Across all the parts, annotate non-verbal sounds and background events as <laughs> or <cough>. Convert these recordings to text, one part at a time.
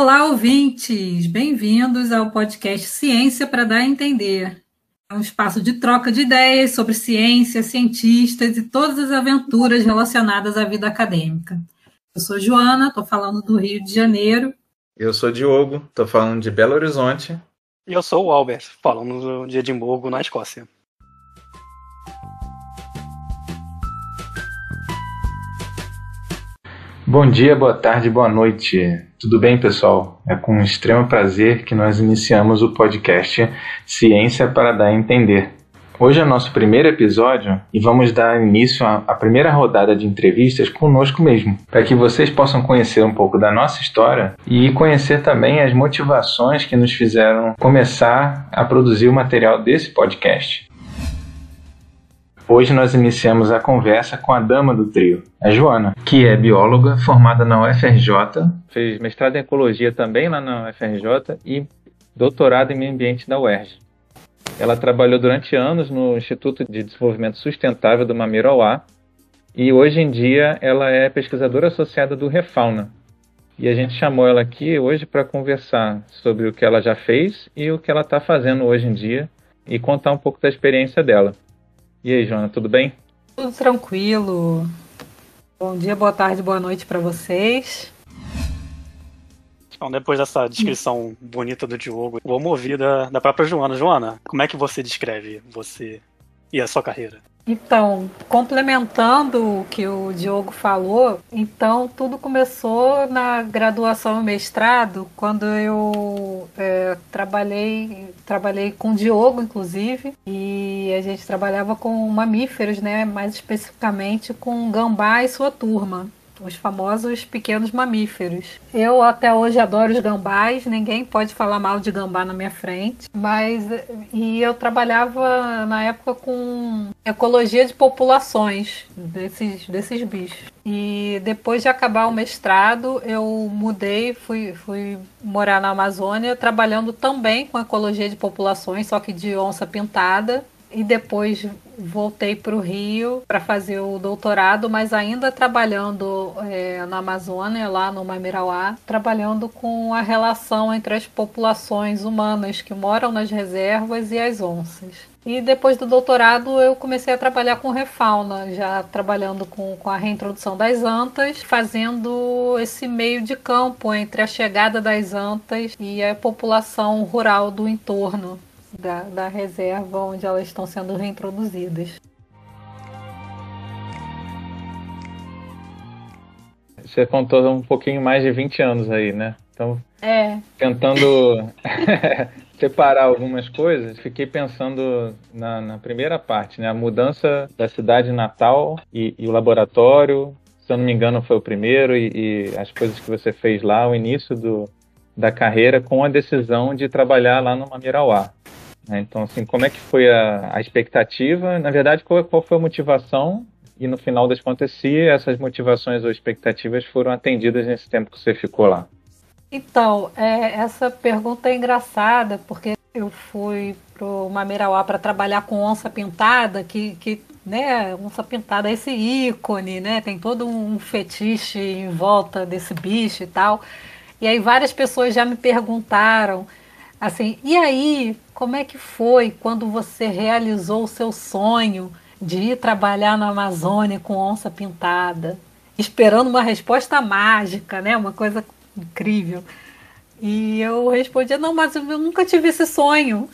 Olá, ouvintes! Bem-vindos ao podcast Ciência para Dar a Entender. É um espaço de troca de ideias sobre ciência, cientistas e todas as aventuras relacionadas à vida acadêmica. Eu sou Joana, estou falando do Rio de Janeiro. Eu sou Diogo, estou falando de Belo Horizonte. E eu sou o Albert, falando de Edimburgo, na Escócia. Bom dia, boa tarde, boa noite. Tudo bem, pessoal? É com extremo prazer que nós iniciamos o podcast Ciência para Dar a Entender. Hoje é nosso primeiro episódio e vamos dar início à, primeira rodada de entrevistas conosco mesmo, para que vocês possam conhecer um pouco da nossa história e conhecer também as motivações que nos fizeram começar a produzir o material desse podcast. Hoje nós iniciamos a conversa com a dama do trio, a Joana, que é bióloga formada na UFRJ, fez mestrado em ecologia também lá na UFRJ e doutorado em meio ambiente da UERJ. Ela trabalhou durante anos no Instituto de Desenvolvimento Sustentável do Mamirauá e hoje em dia ela é pesquisadora associada do Refauna. E a gente chamou ela aqui hoje para conversar sobre o que ela já fez e o que ela está fazendo hoje em dia e contar um pouco da experiência dela. E aí, Joana, tudo bem? Tudo tranquilo. Bom dia, boa tarde, boa noite para vocês. Então, depois dessa descrição bonita do Diogo, vamos ouvir da, da própria Joana. Joana, como é que você descreve você e a sua carreira? Então, complementando o que o Diogo falou, então tudo começou na graduação e mestrado, quando eu é, trabalhei, trabalhei com o Diogo, inclusive, e a gente trabalhava com mamíferos, né? Mais especificamente com gambá e sua turma os famosos pequenos mamíferos. Eu até hoje adoro os gambás, ninguém pode falar mal de gambá na minha frente, mas e eu trabalhava na época com ecologia de populações desses, desses bichos. E depois de acabar o mestrado, eu mudei, fui, fui morar na Amazônia, trabalhando também com ecologia de populações, só que de onça pintada e depois voltei para o Rio para fazer o doutorado, mas ainda trabalhando é, na Amazônia, lá no Mamirauá, trabalhando com a relação entre as populações humanas que moram nas reservas e as onças. E depois do doutorado eu comecei a trabalhar com refauna, já trabalhando com, com a reintrodução das antas, fazendo esse meio de campo entre a chegada das antas e a população rural do entorno da, da reserva onde elas estão sendo reintroduzidas. Você contou um pouquinho mais de 20 anos aí, né? Então, é. tentando <laughs> separar algumas coisas, fiquei pensando na, na, primeira parte, né? A mudança da cidade natal e, e, o laboratório, se eu não me engano, foi o primeiro, e, e as coisas que você fez lá, o início do, da carreira com a decisão de trabalhar lá no Mamirauá. Né? Então, assim, como é que foi a, a expectativa? Na verdade, qual, qual, foi a motivação? E no final das contas, se essas motivações ou expectativas foram atendidas nesse tempo que você ficou lá? Então, é, essa pergunta é engraçada, porque eu fui para o Mamirauá para trabalhar com onça pintada, que, que né, onça pintada é esse ícone, né? Tem todo um fetiche em volta desse bicho e tal. E aí várias pessoas já me perguntaram assim, e aí, como é que foi quando você realizou o seu sonho de ir trabalhar na Amazônia com onça pintada? Esperando uma resposta mágica, né? Uma coisa incrível. E eu respondia, não, mas eu nunca tive esse sonho.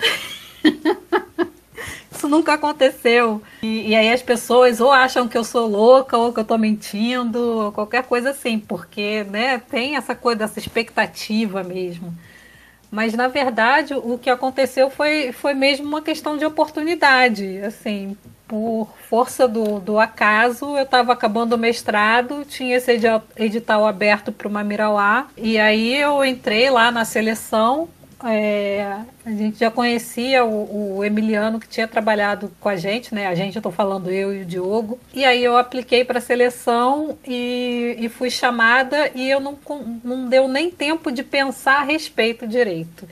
<laughs> Isso nunca aconteceu. E, e, aí as pessoas ou acham que eu sou louca ou que eu tô mentindo, ou qualquer coisa assim, porque né, tem essa coisa, essa expectativa mesmo. Mas na verdade o que aconteceu foi, foi mesmo uma questão de oportunidade. Assim, por força do, do acaso, eu estava acabando o mestrado, tinha esse edital aberto para o Mamirauá, e aí eu entrei lá na seleção é, a gente já conhecia o, o, Emiliano que tinha trabalhado com a gente, né? A gente, eu tô falando eu e o Diogo. E aí eu apliquei para a seleção e, e, fui chamada e eu não, não deu nem tempo de pensar a respeito direito.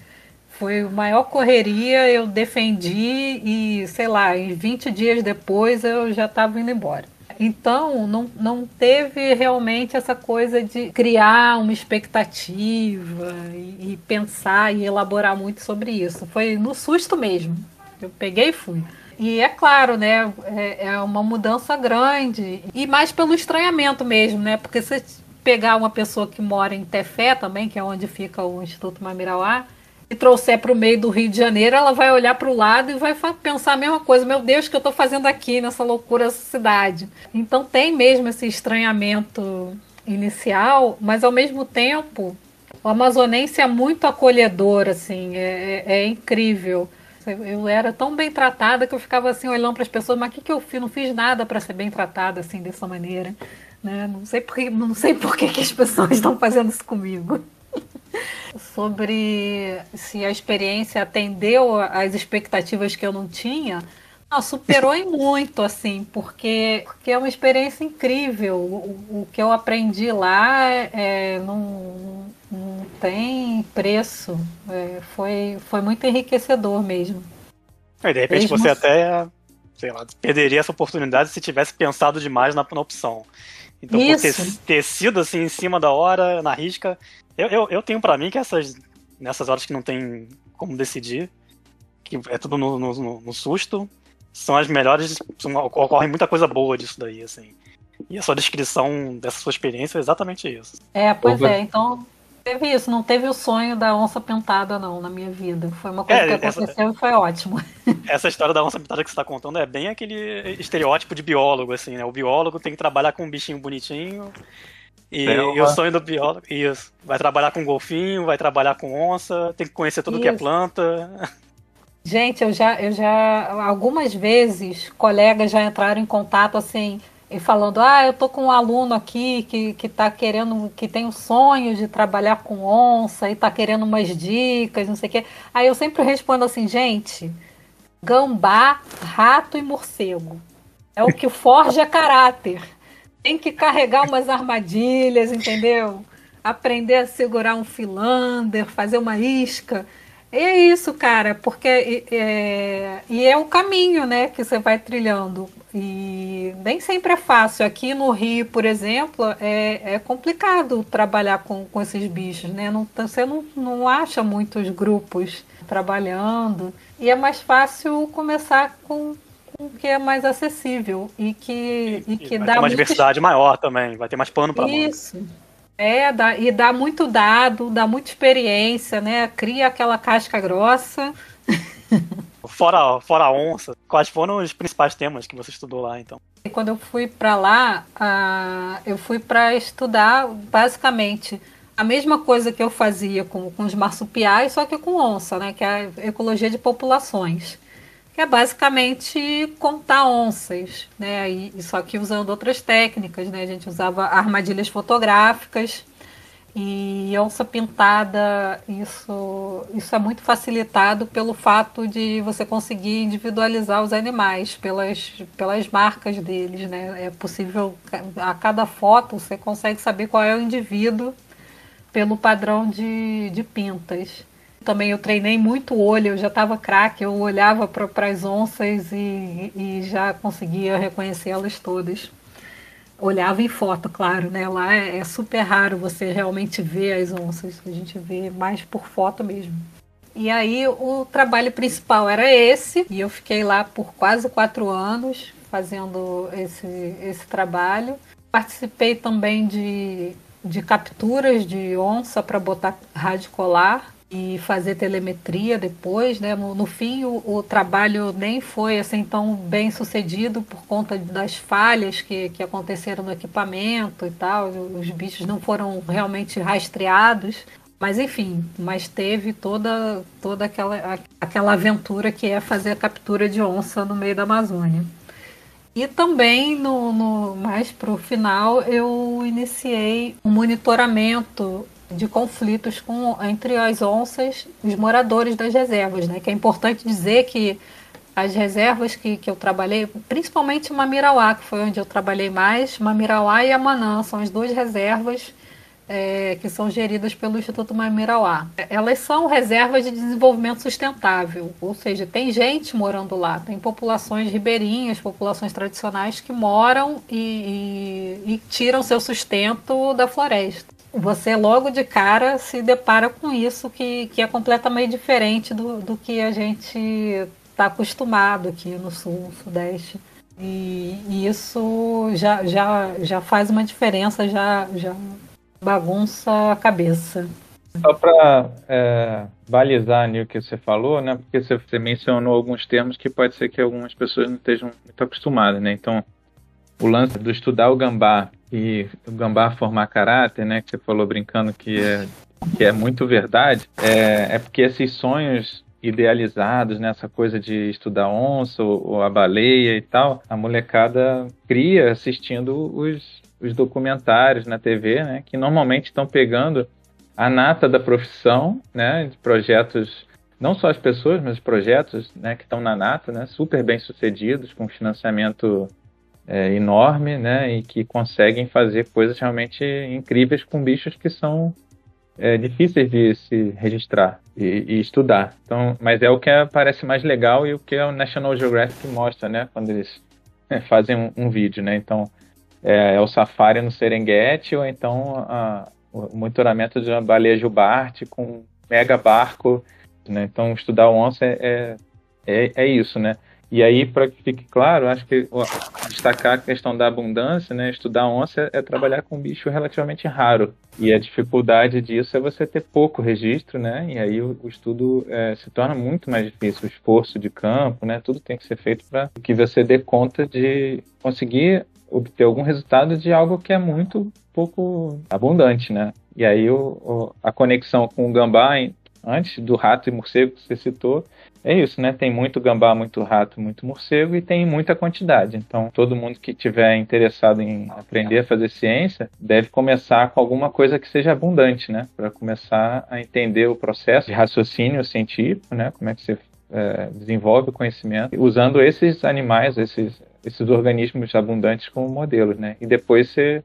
Foi maior correria, eu defendi e, sei lá, em 20 dias depois eu já estava indo embora. Então, não, não teve realmente essa coisa de criar uma expectativa e, e pensar e elaborar muito sobre isso. Foi no susto mesmo. Eu peguei e fui. E é claro, né? É, é, uma mudança grande. E mais pelo estranhamento mesmo, né? Porque se pegar uma pessoa que mora em Tefé também, que é onde fica o Instituto Mamirauá, e trouxer para o meio do Rio de Janeiro, ela vai olhar para o lado e vai pensar a mesma coisa. Meu Deus, o que eu estou fazendo aqui nessa loucura, essa cidade? Então tem mesmo esse estranhamento inicial, mas ao mesmo tempo o amazonense é muito acolhedor, assim, é, é, é incrível. Eu era tão bem tratada que eu ficava assim olhando para as pessoas, mas o que, que eu fiz? Não fiz nada para ser bem tratada assim dessa maneira. Né? Não sei por, não sei por que, que as pessoas <laughs> estão fazendo isso comigo. Sobre se a experiência atendeu às expectativas que eu não tinha, não, superou em muito, assim, porque, porque é uma experiência incrível. O, o que eu aprendi lá é, não, não tem preço. É, foi, foi muito enriquecedor mesmo. E de repente mesmo... você até sei lá, perderia essa oportunidade se tivesse pensado demais na, na opção. Então, Isso. por ter, ter, sido assim em cima da hora, na risca, eu, eu, eu tenho para mim que essas nessas horas que não tem como decidir, que é tudo no, no, no susto, são as melhores. São, ocorre muita coisa boa disso daí, assim. E a sua descrição dessa sua experiência é exatamente isso. É, pois é. Então, teve isso. Não teve o sonho da onça pintada, não, na minha vida. Foi uma coisa é, que aconteceu essa, e foi ótimo. <laughs> Essa história da onça pintada que você está contando é bem aquele estereótipo de biólogo, assim, né? O biólogo tem que trabalhar com um bichinho bonitinho. E, é e, o sonho do biólogo, isso. Vai trabalhar com golfinho, vai trabalhar com onça, tem que conhecer tudo isso. que é planta. Gente, eu já, eu já, algumas vezes, colegas já entraram em contato assim, e falando, ah, eu tô com um aluno aqui que, que tá querendo, que tem o sonho de trabalhar com onça e tá querendo umas dicas, não sei o quê. Aí eu sempre respondo assim, gente, gambá, rato e morcego. É o que forja caráter. Tem que carregar umas armadilhas, entendeu? Aprender a segurar um filander, fazer uma isca. E é isso, cara, porque é, e é o caminho, né, que você vai trilhando. E nem sempre é fácil. Aqui no Rio, por exemplo, é, é complicado trabalhar com, com esses bichos, né? Não, você não, não acha muitos grupos trabalhando. E é mais fácil começar com, com o que é mais acessível e que, e, e que vai dá ter uma diversidade maior também, vai ter mais pano para Isso. Mão. É, dá, e dá muito dado, dá muita experiência, né? Cria aquela casca grossa. <laughs> Fora, fora a onça, quais foram os principais temas que você estudou lá, então? Quando eu fui para lá, eu fui para estudar basicamente a mesma coisa que eu fazia com, com os marsupiais, só que com onça, né? Que é a ecologia de populações que é basicamente contar onças, né? E, só que usando outras técnicas, né? A gente usava armadilhas fotográficas e onça pintada, isso, isso é muito facilitado pelo fato de você conseguir individualizar os animais pelas, pelas marcas deles, né? É possível, a cada foto você consegue saber qual é o indivíduo pelo padrão de, de pintas também eu treinei muito o olho, eu já estava craque, eu olhava para as onças e, e já conseguia reconhecê-las todas. Olhava em foto, claro, né? Lá é, é super raro você realmente ver as onças, a gente vê mais por foto mesmo. E aí o trabalho principal era esse, e eu fiquei lá por quase quatro anos fazendo esse, esse trabalho. Participei também de, de capturas de onça para botar rádio colar e fazer telemetria depois, né? No, no fim, o, o, trabalho nem foi assim tão bem sucedido por conta das falhas que, que aconteceram no equipamento e tal. Os bichos não foram realmente rastreados. Mas enfim, mas teve toda, toda aquela, aquela aventura que é fazer a captura de onça no meio da Amazônia. E também, no, no mais para o final, eu iniciei um monitoramento de conflitos com, entre as onças e os moradores das reservas, né? Que é importante dizer que as reservas que, que eu trabalhei, principalmente Mamirauá, que foi onde eu trabalhei mais, Mamirauá e Amanã, são as duas reservas é, que são geridas pelo Instituto Mamirauá. Elas são reservas de desenvolvimento sustentável, ou seja, tem gente morando lá, tem populações ribeirinhas, populações tradicionais que moram e, e, e tiram seu sustento da floresta. Você logo de cara se depara com isso que, que é completamente diferente do, do que a gente está acostumado aqui no sul, sudeste. E, e, isso já, já, já faz uma diferença, já, já bagunça a cabeça. Só para é, balizar o que você falou, né? Porque você mencionou alguns termos que pode ser que algumas pessoas não estejam muito acostumadas, né? Então, o lance do estudar o gambá e o gambá formar caráter, né? Que você falou brincando que é, que é muito verdade, é, é porque esses sonhos idealizados nessa coisa de estudar onça ou, ou, a baleia e tal, a molecada cria assistindo os, os documentários na TV, né, que normalmente estão pegando a nata da profissão, né, de projetos, não só as pessoas, mas os projetos né, que estão na nata, né, super bem sucedidos, com financiamento é, enorme, né, e que conseguem fazer coisas realmente incríveis com bichos que são é, difíceis de se registrar e, e, estudar. Então, mas é o que parece mais legal e o que o National Geographic mostra, né, quando eles fazem um, um vídeo, né. Então, é, é, o safari no Serengeti ou então a, o monitoramento de uma baleia jubarte com um mega barco, né? Então, estudar onça é, é, é isso, né? E aí, para que fique claro, acho que ó, destacar a questão da abundância, né? Estudar onça é, trabalhar com um bicho relativamente raro. E a dificuldade disso é você ter pouco registro, né? E aí o, o estudo é, se torna muito mais difícil. O esforço de campo, né? Tudo tem que ser feito para que você dê conta de conseguir obter algum resultado de algo que é muito pouco abundante, né? E aí o, o, a conexão com o gambá, antes do rato e morcego que você citou, é isso, né? Tem muito gambá, muito rato, muito morcego e tem muita quantidade. Então, todo mundo que tiver interessado em aprender a fazer ciência deve começar com alguma coisa que seja abundante, né? Para começar a entender o processo de raciocínio científico, né? Como é que você é, desenvolve o conhecimento usando esses animais, esses esses organismos abundantes como modelos, né? E depois você,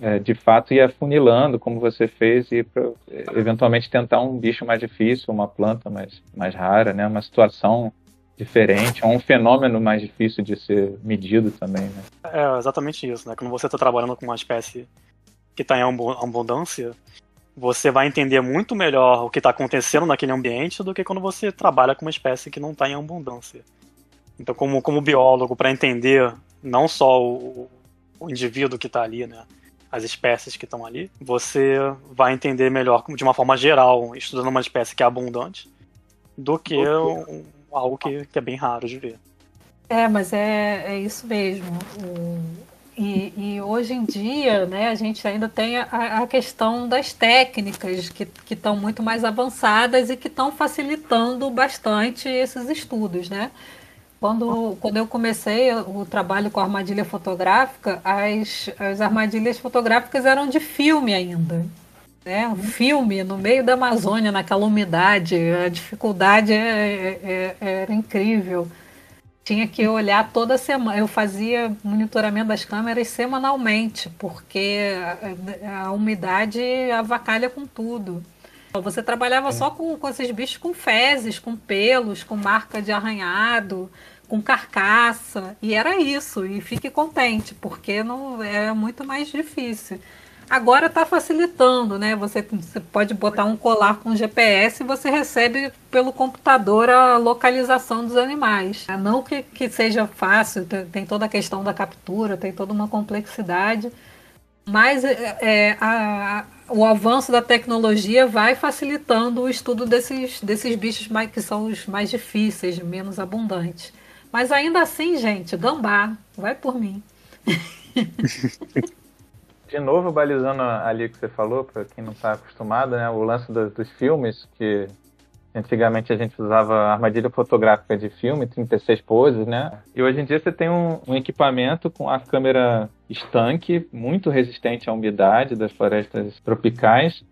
é, de fato, ia funilando, como você fez, e pra, eventualmente tentar um bicho mais difícil, uma planta mais, mais rara, né? Uma situação diferente, um fenômeno mais difícil de ser medido também, né? É exatamente isso, né? Quando você está trabalhando com uma espécie que está em abundância, você vai entender muito melhor o que está acontecendo naquele ambiente do que quando você trabalha com uma espécie que não está em abundância. Então, como, como biólogo, para entender não só o, o indivíduo que está ali, né, as espécies que estão ali, você vai entender melhor, de uma forma geral, estudando uma espécie que é abundante, do que um, algo que, que, é bem raro de ver. É, mas é, é isso mesmo. E, e, hoje em dia, né, a gente ainda tem a, a questão das técnicas que estão muito mais avançadas e que estão facilitando bastante esses estudos, né? Quando, quando eu comecei o trabalho com armadilha fotográfica, as, as armadilhas fotográficas eram de filme ainda. Né? Um filme no meio da Amazônia, naquela umidade, a dificuldade é, é, é, era incrível. Tinha que olhar toda semana. Eu fazia monitoramento das câmeras semanalmente, porque a, a umidade avacalha com tudo. Você trabalhava só com, com esses bichos com fezes, com pelos, com marca de arranhado, com carcaça. E era isso. E fique contente, porque não é muito mais difícil. Agora está facilitando, né? Você, você pode botar um colar com GPS e você recebe pelo computador a localização dos animais. Não que, que seja fácil, tem toda a questão da captura, tem toda uma complexidade. Mas é, é a, o avanço da tecnologia vai facilitando o estudo desses, desses bichos mais, que são os mais difíceis, menos abundantes. Mas ainda assim, gente, gambá, vai por mim. <laughs> De novo, balizando ali o que você falou, para quem não está acostumado, né, o lance do, dos filmes, que Antigamente a gente usava armadilha fotográfica de filme, 36 poses, né? E hoje em dia você tem um, um equipamento com a câmera estanque, muito resistente à umidade das florestas tropicais,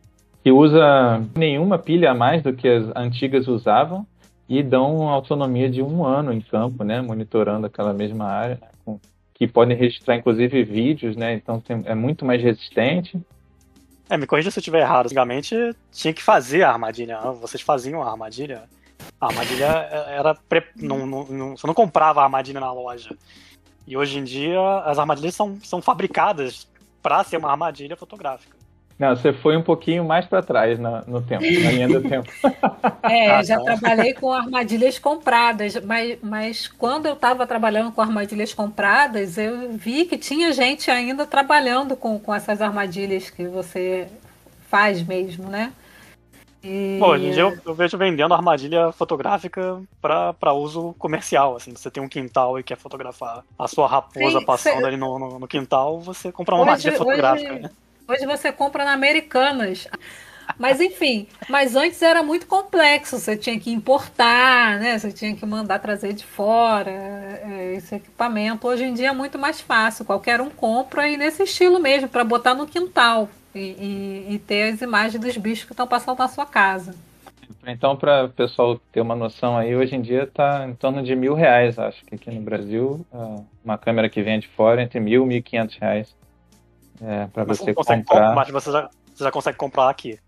que usa nenhuma pilha a mais do que as antigas usavam e dão autonomia de um ano em campo, né? Monitorando aquela mesma área, com, que podem registrar inclusive vídeos, né? Então tem, é muito mais resistente É, me corrija se eu estiver errado. Antigamente tinha que fazer a armadilha. Vocês faziam a armadilha. A armadilha era. Pre... Não, não, não, você não comprava a armadilha na loja. E hoje em dia as armadilhas são, são fabricadas para ser uma armadilha fotográfica. Não, você foi um pouquinho mais para trás no, no tempo, na linha do tempo. <laughs> É, ah, já trabalhei com armadilhas compradas, mas, mas quando eu estava trabalhando com armadilhas compradas, eu vi que tinha gente ainda trabalhando com, com essas armadilhas que você faz mesmo, né? E... Bom, hoje em dia eu, eu, vejo vendendo armadilha fotográfica para uso comercial, assim, você tem um quintal e quer fotografar a sua raposa Sim, passando cê... ali no, no, no, quintal, você compra uma hoje, armadilha fotográfica, hoje... né? Hoje você compra na Americanas. Mas enfim, mas antes era muito complexo, você tinha que importar, né? Você tinha que mandar trazer de fora é, esse equipamento. Hoje em dia é muito mais fácil, qualquer um compra e nesse estilo mesmo, para botar no quintal e, e, e, ter as imagens dos bichos que estão passando na sua casa. Então, para o pessoal ter uma noção aí, hoje em dia está em torno de mil reais, acho que aqui no Brasil, uma câmera que vem de fora entre mil e mil e quinhentos reais. É, para você comprar. Mas você já, você já consegue comprar aqui.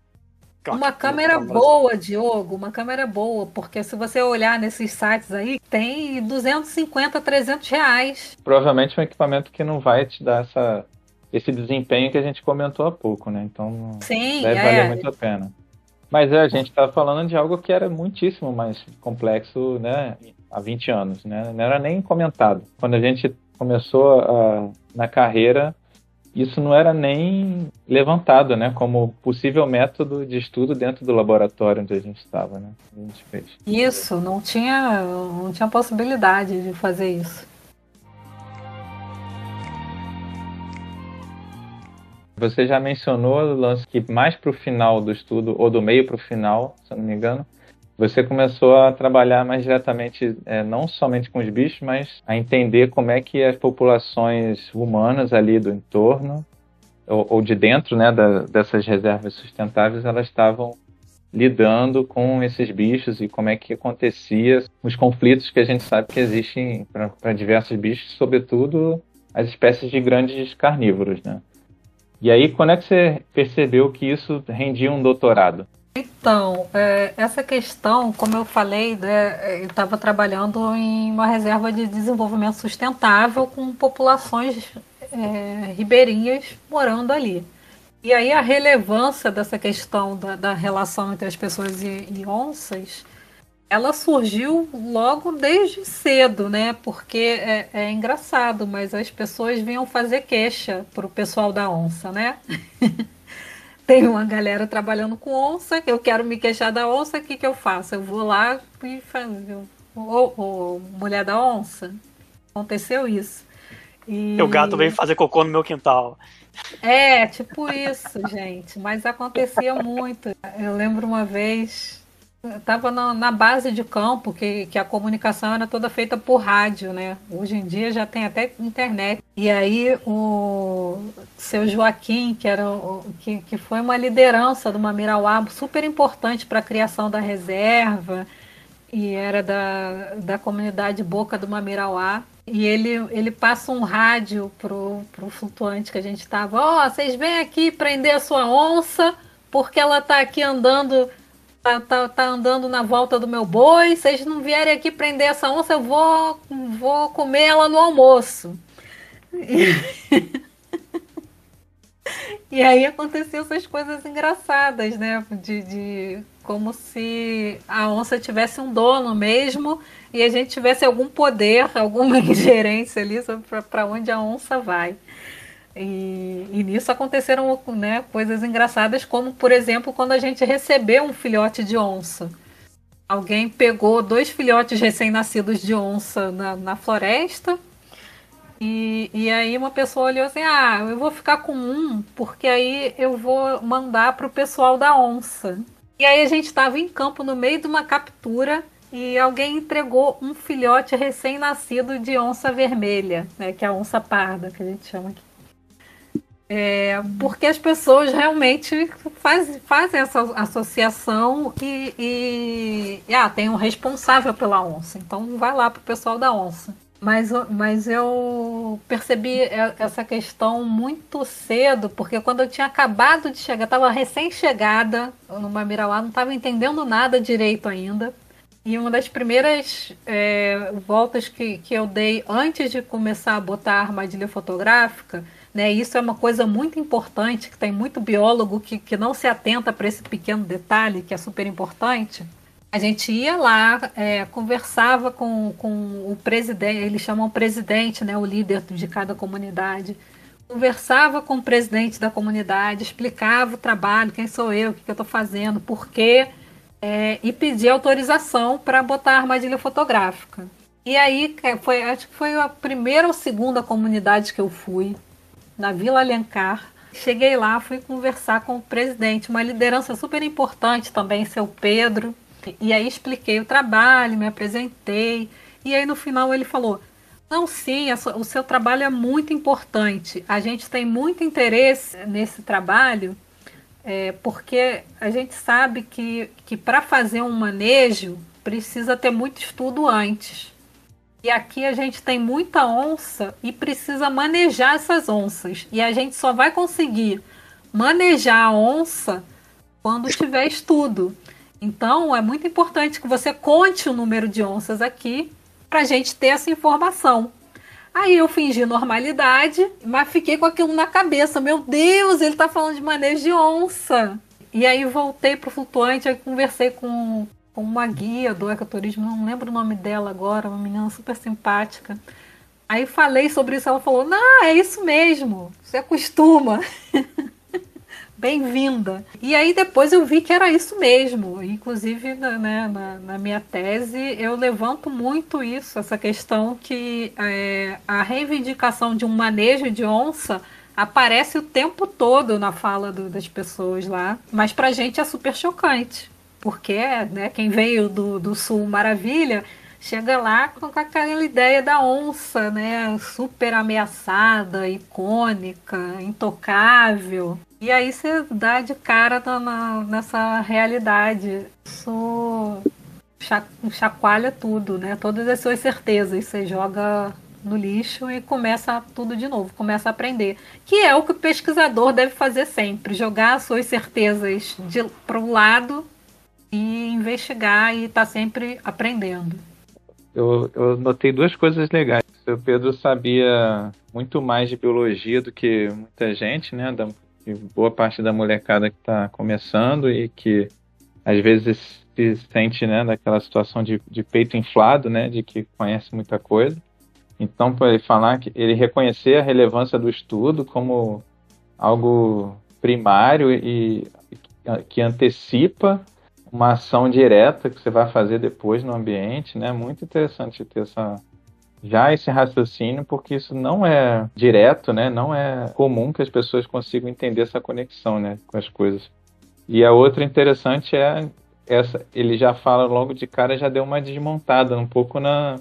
Uma câmera boa, Diogo, uma câmera boa, porque se você olhar nesses sites aí, tem 250, 300 reais. Provavelmente é um equipamento que não vai te dar essa, esse desempenho que a gente comentou há pouco, né? Então Sim, deve é. valer muito a pena. Mas é, a gente estava falando de algo que era muitíssimo mais complexo, né? Há 20 anos, né? Não era nem comentado. Quando a gente começou a, na carreira, isso não era nem levantado, né, como possível método de estudo dentro do laboratório onde a gente estava, né? A gente fez. Isso, não tinha, não tinha possibilidade de fazer isso. Você já mencionou o lance que mais para o final do estudo, ou do meio para o final, se eu não me engano, você começou a trabalhar mais diretamente, é, não somente com os bichos, mas a entender como é que as populações humanas ali do entorno, ou, ou de dentro né, da, dessas reservas sustentáveis, elas estavam lidando com esses bichos e como é que acontecia os conflitos que a gente sabe que existem para diversos bichos, sobretudo as espécies de grandes carnívoros, né? E aí, quando é que você percebeu que isso rendia um doutorado? Então, é, essa questão, como eu falei, né, eu estava trabalhando em uma reserva de desenvolvimento sustentável com populações é, ribeirinhas morando ali. E aí a relevância dessa questão da, da relação entre as pessoas e, e, onças, ela surgiu logo desde cedo, né? Porque é, é engraçado, mas as pessoas vinham fazer queixa para o pessoal da onça, né? <laughs> tem uma galera trabalhando com onça, eu quero me queixar da onça, o que, que eu faço? Eu vou lá e faço. Ô, ô, mulher da onça, aconteceu isso. E... O gato veio fazer cocô no meu quintal. É, tipo isso, gente. Mas acontecia muito. Eu lembro uma vez estava na, na, base de campo, que, que a comunicação era toda feita por rádio, né? Hoje em dia já tem até internet. E aí o seu Joaquim, que, era o, que, que foi uma liderança do Mamirauá super importante para a criação da reserva, e era da, da comunidade Boca do Mamirauá. E ele, ele passa um rádio pro, pro flutuante que a gente estava. Ó, oh, vocês vêm aqui prender a sua onça, porque ela está aqui andando tá, tá, tá andando na volta do meu boi. Vocês não vierem aqui prender essa onça, eu vou, vou comer ela no almoço. E, aí aconteciam essas coisas engraçadas, né? De, de como se a onça tivesse um dono mesmo e a gente tivesse algum poder, <laughs> alguma ingerência ali para onde a onça vai. E, e, nisso aconteceram né, coisas engraçadas, como, por exemplo, quando a gente recebeu um filhote de onça. Alguém pegou dois filhotes recém-nascidos de onça na, na floresta. E, e aí uma pessoa olhou assim: ah, eu vou ficar com um, porque aí eu vou mandar para o pessoal da onça. E aí a gente estava em campo no meio de uma captura e alguém entregou um filhote recém-nascido de onça vermelha, né, que é a onça parda, que a gente chama aqui. É, porque as pessoas realmente faz, fazem essa associação e, e, e, ah, tem um responsável pela onça. Então vai lá pro pessoal da onça. Mas, mas eu percebi essa questão muito cedo, porque quando eu tinha acabado de chegar, estava recém-chegada no Mamirauá, não estava entendendo nada direito ainda. E uma das primeiras é, voltas que, que eu dei antes de começar a botar a armadilha fotográfica, né, isso é uma coisa muito importante, que tem muito biólogo que, que não se atenta para esse pequeno detalhe, que é super importante a gente ia lá, é, conversava com, com o presidente, eles chamam presidente, né, o líder de cada comunidade. Conversava com o presidente da comunidade, explicava o trabalho, quem sou eu, o que, que eu estou fazendo, por quê, é, e pedia autorização para botar a armadilha fotográfica. E aí, foi, acho que foi a primeira ou segunda comunidade que eu fui, na Vila Alencar. Cheguei lá, fui conversar com o presidente, uma liderança super importante também, seu Pedro, e aí expliquei o trabalho, me apresentei. E aí no final ele falou: Não, sim, o seu trabalho é muito importante. A gente tem muito interesse nesse trabalho, é, porque a gente sabe que, que para fazer um manejo precisa ter muito estudo antes. E aqui a gente tem muita onça e precisa manejar essas onças. E a gente só vai conseguir manejar a onça quando tiver estudo. Então, é muito importante que você conte o número de onças aqui para a gente ter essa informação. Aí eu fingi normalidade, mas fiquei com aquilo na cabeça. Meu Deus, ele está falando de manejo de onça. E aí voltei para o flutuante, aí conversei com uma guia do ecoturismo, não lembro o nome dela agora, uma menina super simpática. Aí falei sobre isso, ela falou: Não, é isso mesmo, você acostuma. <laughs> bem-vinda. E aí depois eu vi que era isso mesmo. Inclusive, né, na, na, minha tese, eu levanto muito isso, essa questão que é, a reivindicação de um manejo de onça aparece o tempo todo na fala do, das pessoas lá. Mas pra gente é super chocante. Porque né, quem veio do, do sul maravilha chega lá com aquela ideia da onça, né? Super ameaçada, icônica, intocável. E aí você dá de cara na, nessa realidade. Isso chacoalha tudo, né? Todas as suas certezas. Você joga no lixo e começa tudo de novo, começa a aprender. Que é o que o pesquisador deve fazer sempre: jogar as suas certezas para o lado e investigar e estar tá sempre aprendendo. Eu, eu notei duas coisas legais. O Pedro sabia muito mais de biologia do que muita gente, né? Da, boa parte da molecada que está começando e que às vezes se sente né, daquela situação de, de peito inflado, né, de que conhece muita coisa. Então, para ele falar que ele reconhecer a relevância do estudo como algo primário e que antecipa uma ação direta que você vai fazer depois no ambiente, né? Muito interessante ter essa já esse raciocínio, porque isso não é direto, né? Não é comum que as pessoas consigam entender essa conexão, né, com as coisas. E a outra interessante é essa, ele já fala logo de cara, já deu uma desmontada um pouco na,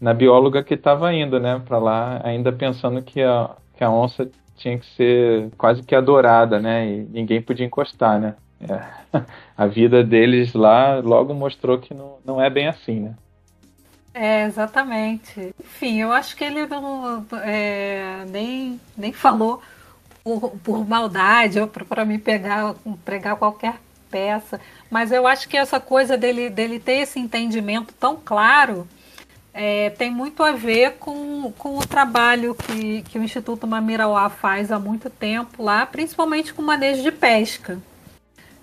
na bióloga que estava indo, né, para lá, ainda pensando que a, que a onça tinha que ser quase que adorada, né, e ninguém podia encostar, né. É. <laughs> A vida deles lá logo mostrou que não, não é bem assim, né. É, exatamente. Enfim, eu acho que ele não, é, nem, nem falou por, por maldade ou para me pegar, pregar qualquer peça, mas eu acho que essa coisa dele, dele ter esse entendimento tão claro é, tem muito a ver com, com o trabalho que, que o Instituto Mamirauá faz há muito tempo lá, principalmente com manejo de pesca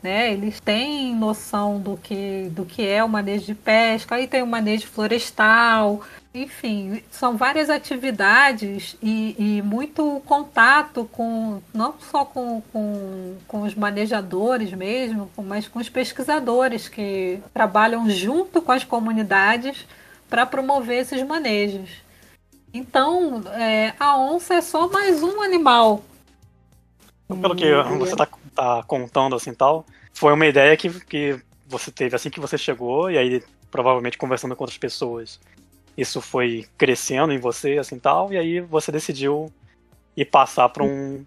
né? Eles têm noção do que, do que é o manejo de pesca, aí tem o manejo florestal, enfim, são várias atividades e, e muito contato com não só com, com, com os manejadores mesmo, mas com os pesquisadores que trabalham junto com as comunidades para promover esses manejos. Então, é, a onça é só mais um animal. Pelo que você está tá contando assim tal, foi uma ideia que, que você teve assim que você chegou, e aí provavelmente conversando com outras pessoas. Isso foi crescendo em você, assim tal, e aí você decidiu ir passar para um.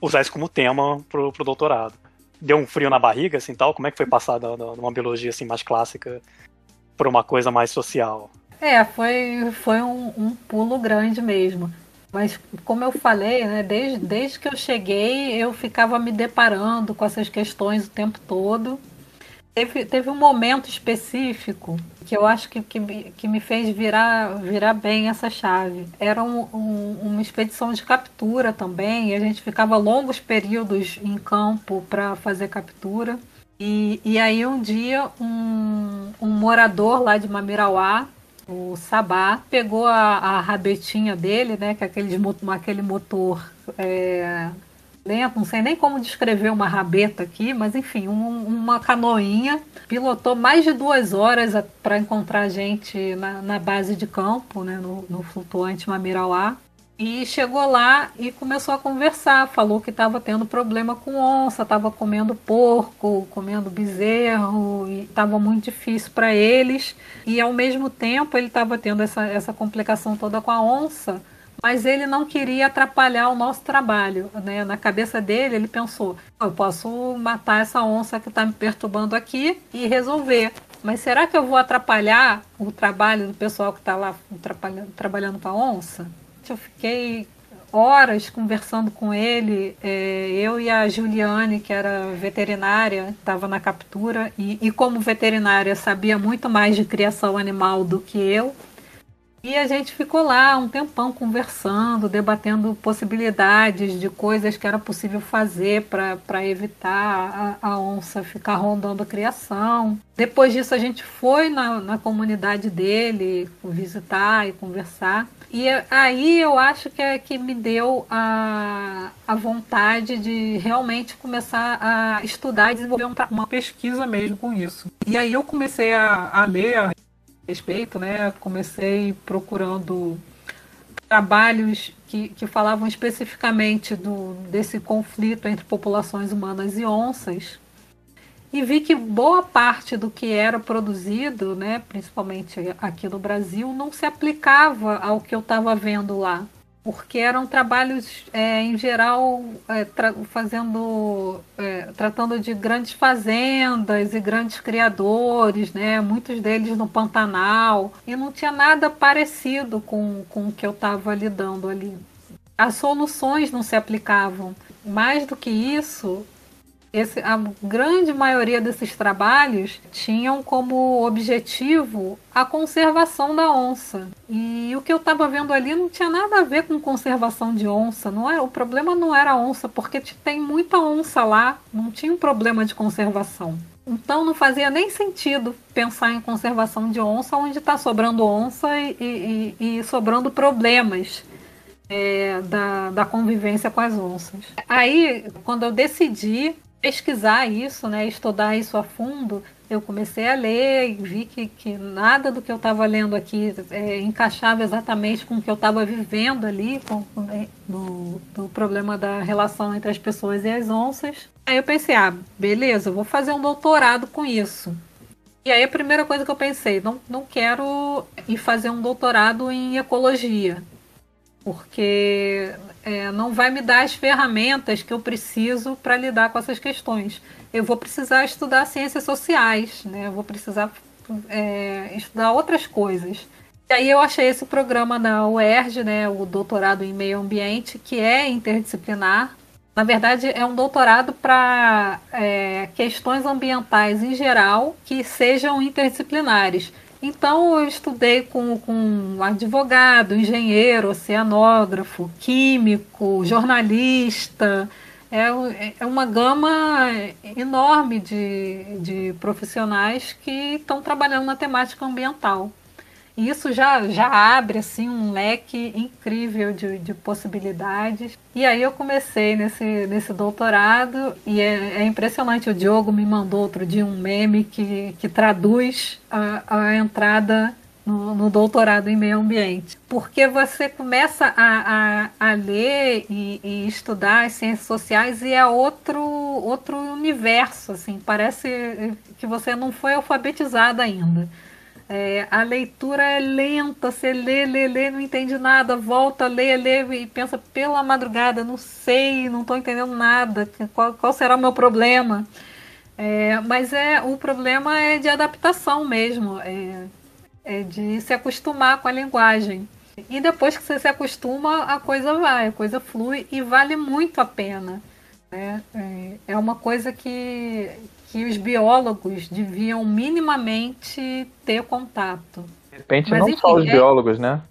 usar isso como tema pro, pro doutorado. Deu um frio na barriga, assim tal? Como é que foi passar de uma biologia assim mais clássica para uma coisa mais social? É, foi, foi um, um pulo grande mesmo. Mas como eu falei, né, desde, desde que eu cheguei, eu ficava me deparando com essas questões o tempo todo. Teve, teve um momento específico que eu acho que, que, que me fez virar, virar bem essa chave. Era um, um, uma expedição de captura também, e a gente ficava longos períodos em campo para fazer captura. E, e aí um dia um, um morador lá de Mamirauá o Sabá pegou a, a rabetinha dele, né, que é aquele, aquele motor é, não sei nem como descrever uma rabeta aqui, mas enfim, um, uma canoinha, pilotou mais de duas horas para encontrar a gente na, na, base de campo, né, no, no flutuante Mamirauá. E chegou lá e começou a conversar. Falou que estava tendo problema com onça, estava comendo porco, comendo bezerro, e estava muito difícil para eles. E ao mesmo tempo ele estava tendo essa, essa complicação toda com a onça, mas ele não queria atrapalhar o nosso trabalho. Né? Na cabeça dele, ele pensou: eu posso matar essa onça que está me perturbando aqui e resolver. Mas será que eu vou atrapalhar o trabalho do pessoal que está lá trabalhando com a onça? Eu fiquei horas conversando com ele, é, eu e a Juliane, que era veterinária, estava na captura, e, e, como veterinária sabia muito mais de criação animal do que eu. E a gente ficou lá um tempão conversando, debatendo possibilidades de coisas que era possível fazer para evitar a, a, onça ficar rondando a criação. Depois disso, a gente foi na, na comunidade dele visitar e conversar. E aí eu acho que é que me deu a, a vontade de realmente começar a estudar e desenvolver um, uma pesquisa mesmo com isso. E aí eu comecei a, a ler a respeito, né? Comecei procurando trabalhos que, que falavam especificamente do, desse conflito entre populações humanas e onças e vi que boa parte do que era produzido, né, principalmente aqui no Brasil, não se aplicava ao que eu estava vendo lá, porque eram trabalhos é, em geral é, fazendo, é, tratando de grandes fazendas e grandes criadores, né, muitos deles no Pantanal, e não tinha nada parecido com, com o que eu estava lidando ali. As soluções não se aplicavam. Mais do que isso, esse, a grande maioria desses trabalhos tinham como objetivo a conservação da onça. E o que eu estava vendo ali não tinha nada a ver com conservação de onça. Não é, o problema não era a onça, porque tem muita onça lá, não tinha um problema de conservação. Então não fazia nem sentido pensar em conservação de onça onde está sobrando onça e, e, e, e sobrando problemas. É, da, da convivência com as onças. Aí, quando eu decidi pesquisar isso, né, estudar isso a fundo, eu comecei a ler e vi que, que nada do que eu estava lendo aqui é, encaixava exatamente com o que eu estava vivendo ali, com, com, né, do, do problema da relação entre as pessoas e as onças. Aí eu pensei, ah, beleza, eu vou fazer um doutorado com isso. E aí a primeira coisa que eu pensei, não, não quero ir fazer um doutorado em ecologia, porque é, não vai me dar as ferramentas que eu preciso para lidar com essas questões. Eu vou precisar estudar ciências sociais, né? eu vou precisar é, estudar outras coisas. E aí eu achei esse programa na UERJ, né, o doutorado em meio ambiente, que é interdisciplinar. Na verdade, é um doutorado para é, questões ambientais em geral que sejam interdisciplinares. Então eu estudei com, com advogado, engenheiro, oceanógrafo, químico, jornalista. É, é uma gama enorme de, de profissionais que estão trabalhando na temática ambiental. E isso já, já abre assim um leque incrível de, de possibilidades. E aí eu comecei nesse, nesse doutorado e é, é, impressionante. O Diogo me mandou outro dia um meme que, que traduz a, a entrada no, no, doutorado em meio ambiente. Porque você começa a, a, a ler e, e, estudar as ciências sociais e é outro, outro universo. Assim, parece que você não foi alfabetizado ainda. É, a leitura é lenta, você lê, lê, lê, não entende nada, volta, lê, lê e pensa pela madrugada, não sei, não estou entendendo nada, qual, qual, será o meu problema? É, mas é o problema é de adaptação mesmo. É, é de se acostumar com a linguagem. E depois que você se acostuma, a coisa vai, a coisa flui e vale muito a pena. Né? É, é uma coisa que, que os biólogos deviam minimamente ter contato. De repente, Mas, não enfim, só os é... biólogos, né?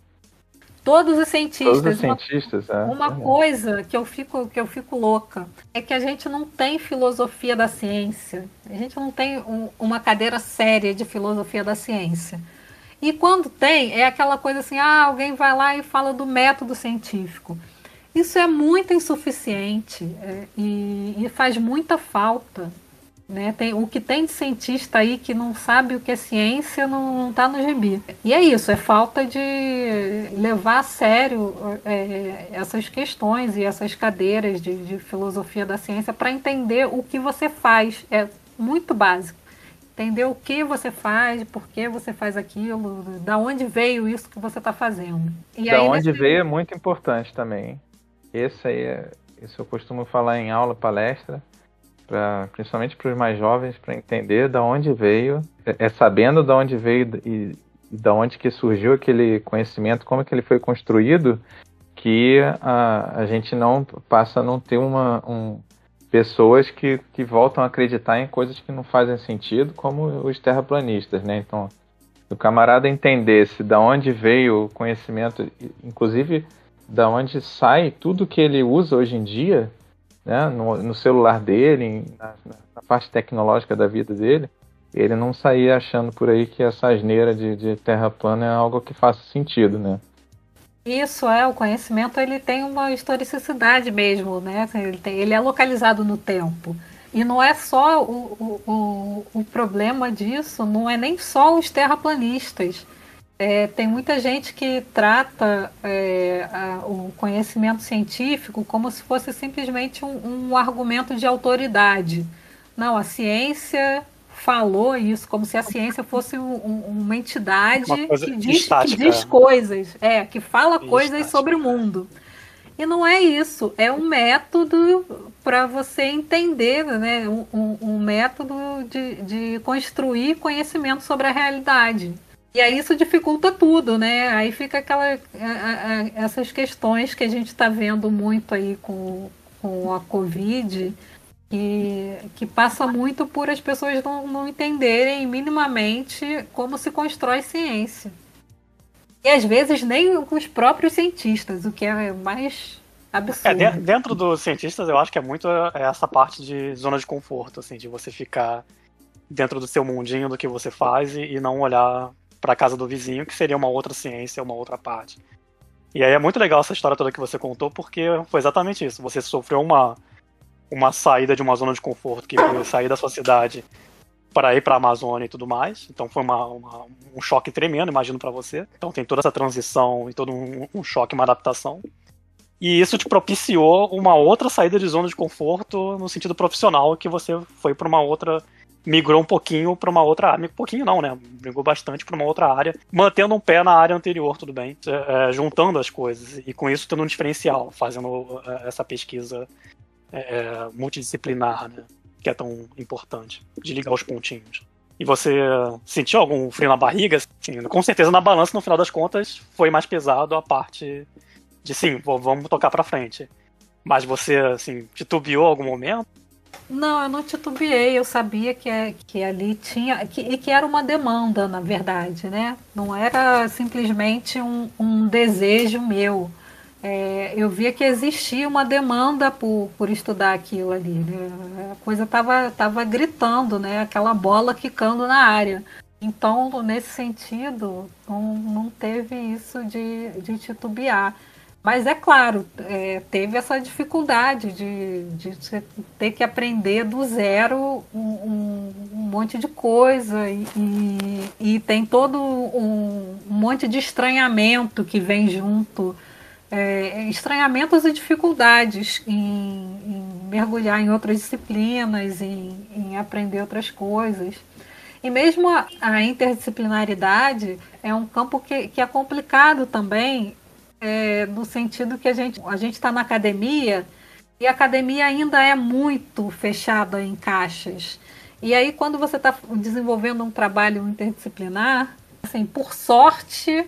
Todos os cientistas. Todos os cientistas, uma, é. Uma coisa que eu, fico, que eu fico louca é que a gente não tem filosofia da ciência. A gente não tem um, uma cadeira séria de filosofia da ciência. E quando tem, é aquela coisa assim, ah, alguém vai lá e fala do método científico. Isso é muito insuficiente é, e, e, faz muita falta. Né? Tem, o que tem de cientista aí que não sabe o que é ciência não está no gibi. E é isso, é falta de levar a sério é, essas questões e essas cadeiras de, de filosofia da ciência para entender o que você faz. É muito básico. Entender o que você faz, por que você faz aquilo, da onde veio isso que você está fazendo. E da aí, onde nesse... veio é muito importante também. Esse aí é, isso eu costumo falar em aula, palestra principalmente para os mais jovens, para entender da onde veio, é, é sabendo da onde veio e, e da onde que surgiu aquele conhecimento, como que ele foi construído, que a, a gente não passa a não ter uma, um, pessoas que, que voltam a acreditar em coisas que não fazem sentido, como os terraplanistas, né? Então, o camarada entendesse da onde veio o conhecimento, inclusive da onde sai tudo que ele usa hoje em dia, né, no, no celular dele, na, na, parte tecnológica da vida dele, ele não saía achando por aí que essa asneira de, de terra plana é algo que faça sentido, né? Isso é, o conhecimento ele tem uma historicidade mesmo, né? Ele, tem, ele é localizado no tempo. E não é só o, o, o, o problema disso, não é nem só os terraplanistas. É, tem muita gente que trata é, a, o conhecimento científico como se fosse simplesmente um, um, argumento de autoridade. Não, a ciência falou isso como se a ciência fosse um, uma entidade uma que, diz, que, diz, coisas, é, que fala coisas sobre o mundo. E não é isso, é um método para você entender, né? um, um método de, de construir conhecimento sobre a realidade. E aí isso dificulta tudo, né? Aí fica aquela, a, a, essas questões que a gente está vendo muito aí com, com a Covid, que, que passa muito por as pessoas não, não entenderem minimamente como se constrói ciência. E às vezes nem os próprios cientistas, o que é mais absurdo. É, dentro dos cientistas, eu acho que é muito essa parte de zona de conforto, assim, de você ficar dentro do seu mundinho do que você faz e, e não olhar para casa do vizinho, que seria uma outra ciência, uma outra parte. E aí é muito legal essa história toda que você contou, porque foi exatamente isso. Você sofreu uma, uma saída de uma zona de conforto, que foi sair da sua cidade para ir para a Amazônia e tudo mais. Então foi uma, uma, um choque tremendo, imagino para você. Então tem toda essa transição e todo um, um choque, uma adaptação. E isso te propiciou uma outra saída de zona de conforto no sentido profissional, que você foi para uma outra migrou um pouquinho para uma outra área. Um pouquinho não, né? Migrou bastante para uma outra área, mantendo um pé na área anterior, tudo bem. É, é, juntando as coisas. E com isso tendo um diferencial, fazendo é, essa pesquisa é, é, multidisciplinar, né? Que é tão importante, de ligar os pontinhos. E você sentiu algum frio na barriga? Sim, com certeza na balança, no final das contas, foi mais pesado a parte de sim, vamos tocar para frente. Mas você, assim, titubeou algum momento? Não, eu não titubeei, eu sabia que, é, que ali tinha. Que, e que era uma demanda, na verdade, né? Não era simplesmente um, um desejo meu. É, eu via que existia uma demanda por, por estudar aquilo ali. Né? A coisa estava tava gritando, né? Aquela bola quicando na área. Então, nesse sentido, não, não teve isso de, de titubear. Mas é claro, é, teve essa dificuldade de, de ter que aprender do zero um, um, monte de coisa e, e, e tem todo um, um, monte de estranhamento que vem junto. É, estranhamentos e dificuldades em, em, mergulhar em outras disciplinas, em, em aprender outras coisas. E mesmo a, a interdisciplinaridade é um campo que, que é complicado também é, no sentido que a gente a gente está na academia e a academia ainda é muito fechada em caixas. E aí, quando você está desenvolvendo um trabalho interdisciplinar, Assim, por sorte,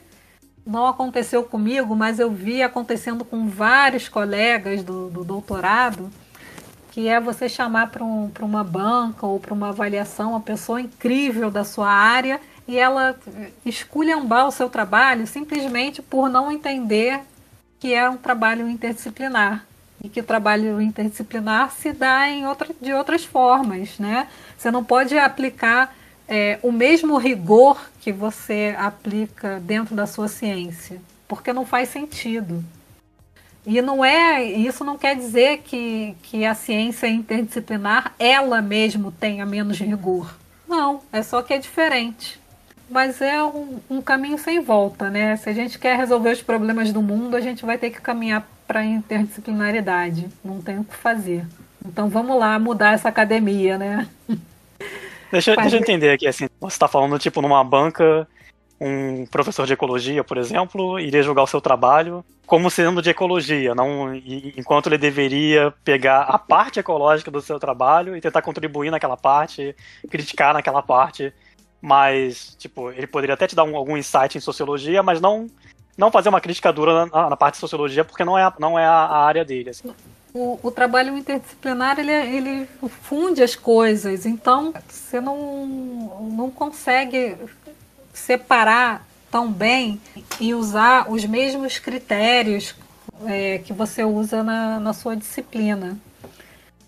não aconteceu comigo, mas eu vi acontecendo com vários colegas do, do doutorado, que é você chamar para um, uma banca ou para uma avaliação uma pessoa incrível da sua área e ela esculhambar o seu trabalho simplesmente por não entender que é um trabalho interdisciplinar e que o trabalho interdisciplinar se dá em outra, de outras formas, né? Você não pode aplicar é, o mesmo rigor que você aplica dentro da sua ciência, porque não faz sentido. E não é, isso não quer dizer que, que a ciência interdisciplinar ela mesmo tenha menos rigor. Não, é só que é diferente. Mas é um, um caminho sem volta, né? Se a gente quer resolver os problemas do mundo, a gente vai ter que caminhar para a interdisciplinaridade. Não tem o que fazer. Então vamos lá mudar essa academia, né? Deixa, <laughs> deixa eu entender aqui, assim, você está falando, tipo, numa banca, um professor de ecologia, por exemplo, iria julgar o seu trabalho como sendo de ecologia, não enquanto ele deveria pegar a parte ecológica do seu trabalho e tentar contribuir naquela parte, criticar naquela parte, mas, tipo, ele poderia até te dar um, algum insight em sociologia, mas não não fazer uma crítica dura na, na parte de sociologia, porque não é, não é a, a área dele. Assim o, o, trabalho interdisciplinar ele, ele funde as coisas, então você não, não consegue separar tão bem e usar os mesmos critérios é, que você usa na, na sua disciplina.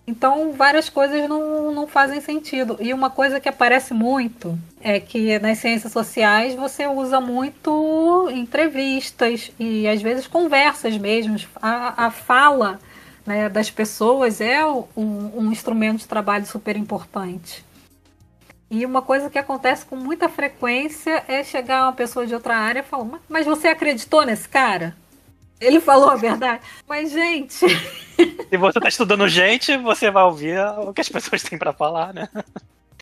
Então, várias coisas não, não fazem sentido. E uma coisa que aparece muito é que nas ciências sociais você usa muito entrevistas e às vezes conversas mesmo. A, a fala né, das pessoas é um, um instrumento de trabalho super importante. E uma coisa que acontece com muita frequência é chegar uma pessoa de outra área e falar: Mas você acreditou nesse cara? Ele falou a verdade. Mas, gente. <laughs> Se você está estudando gente, você vai ouvir o que as pessoas têm para falar, né?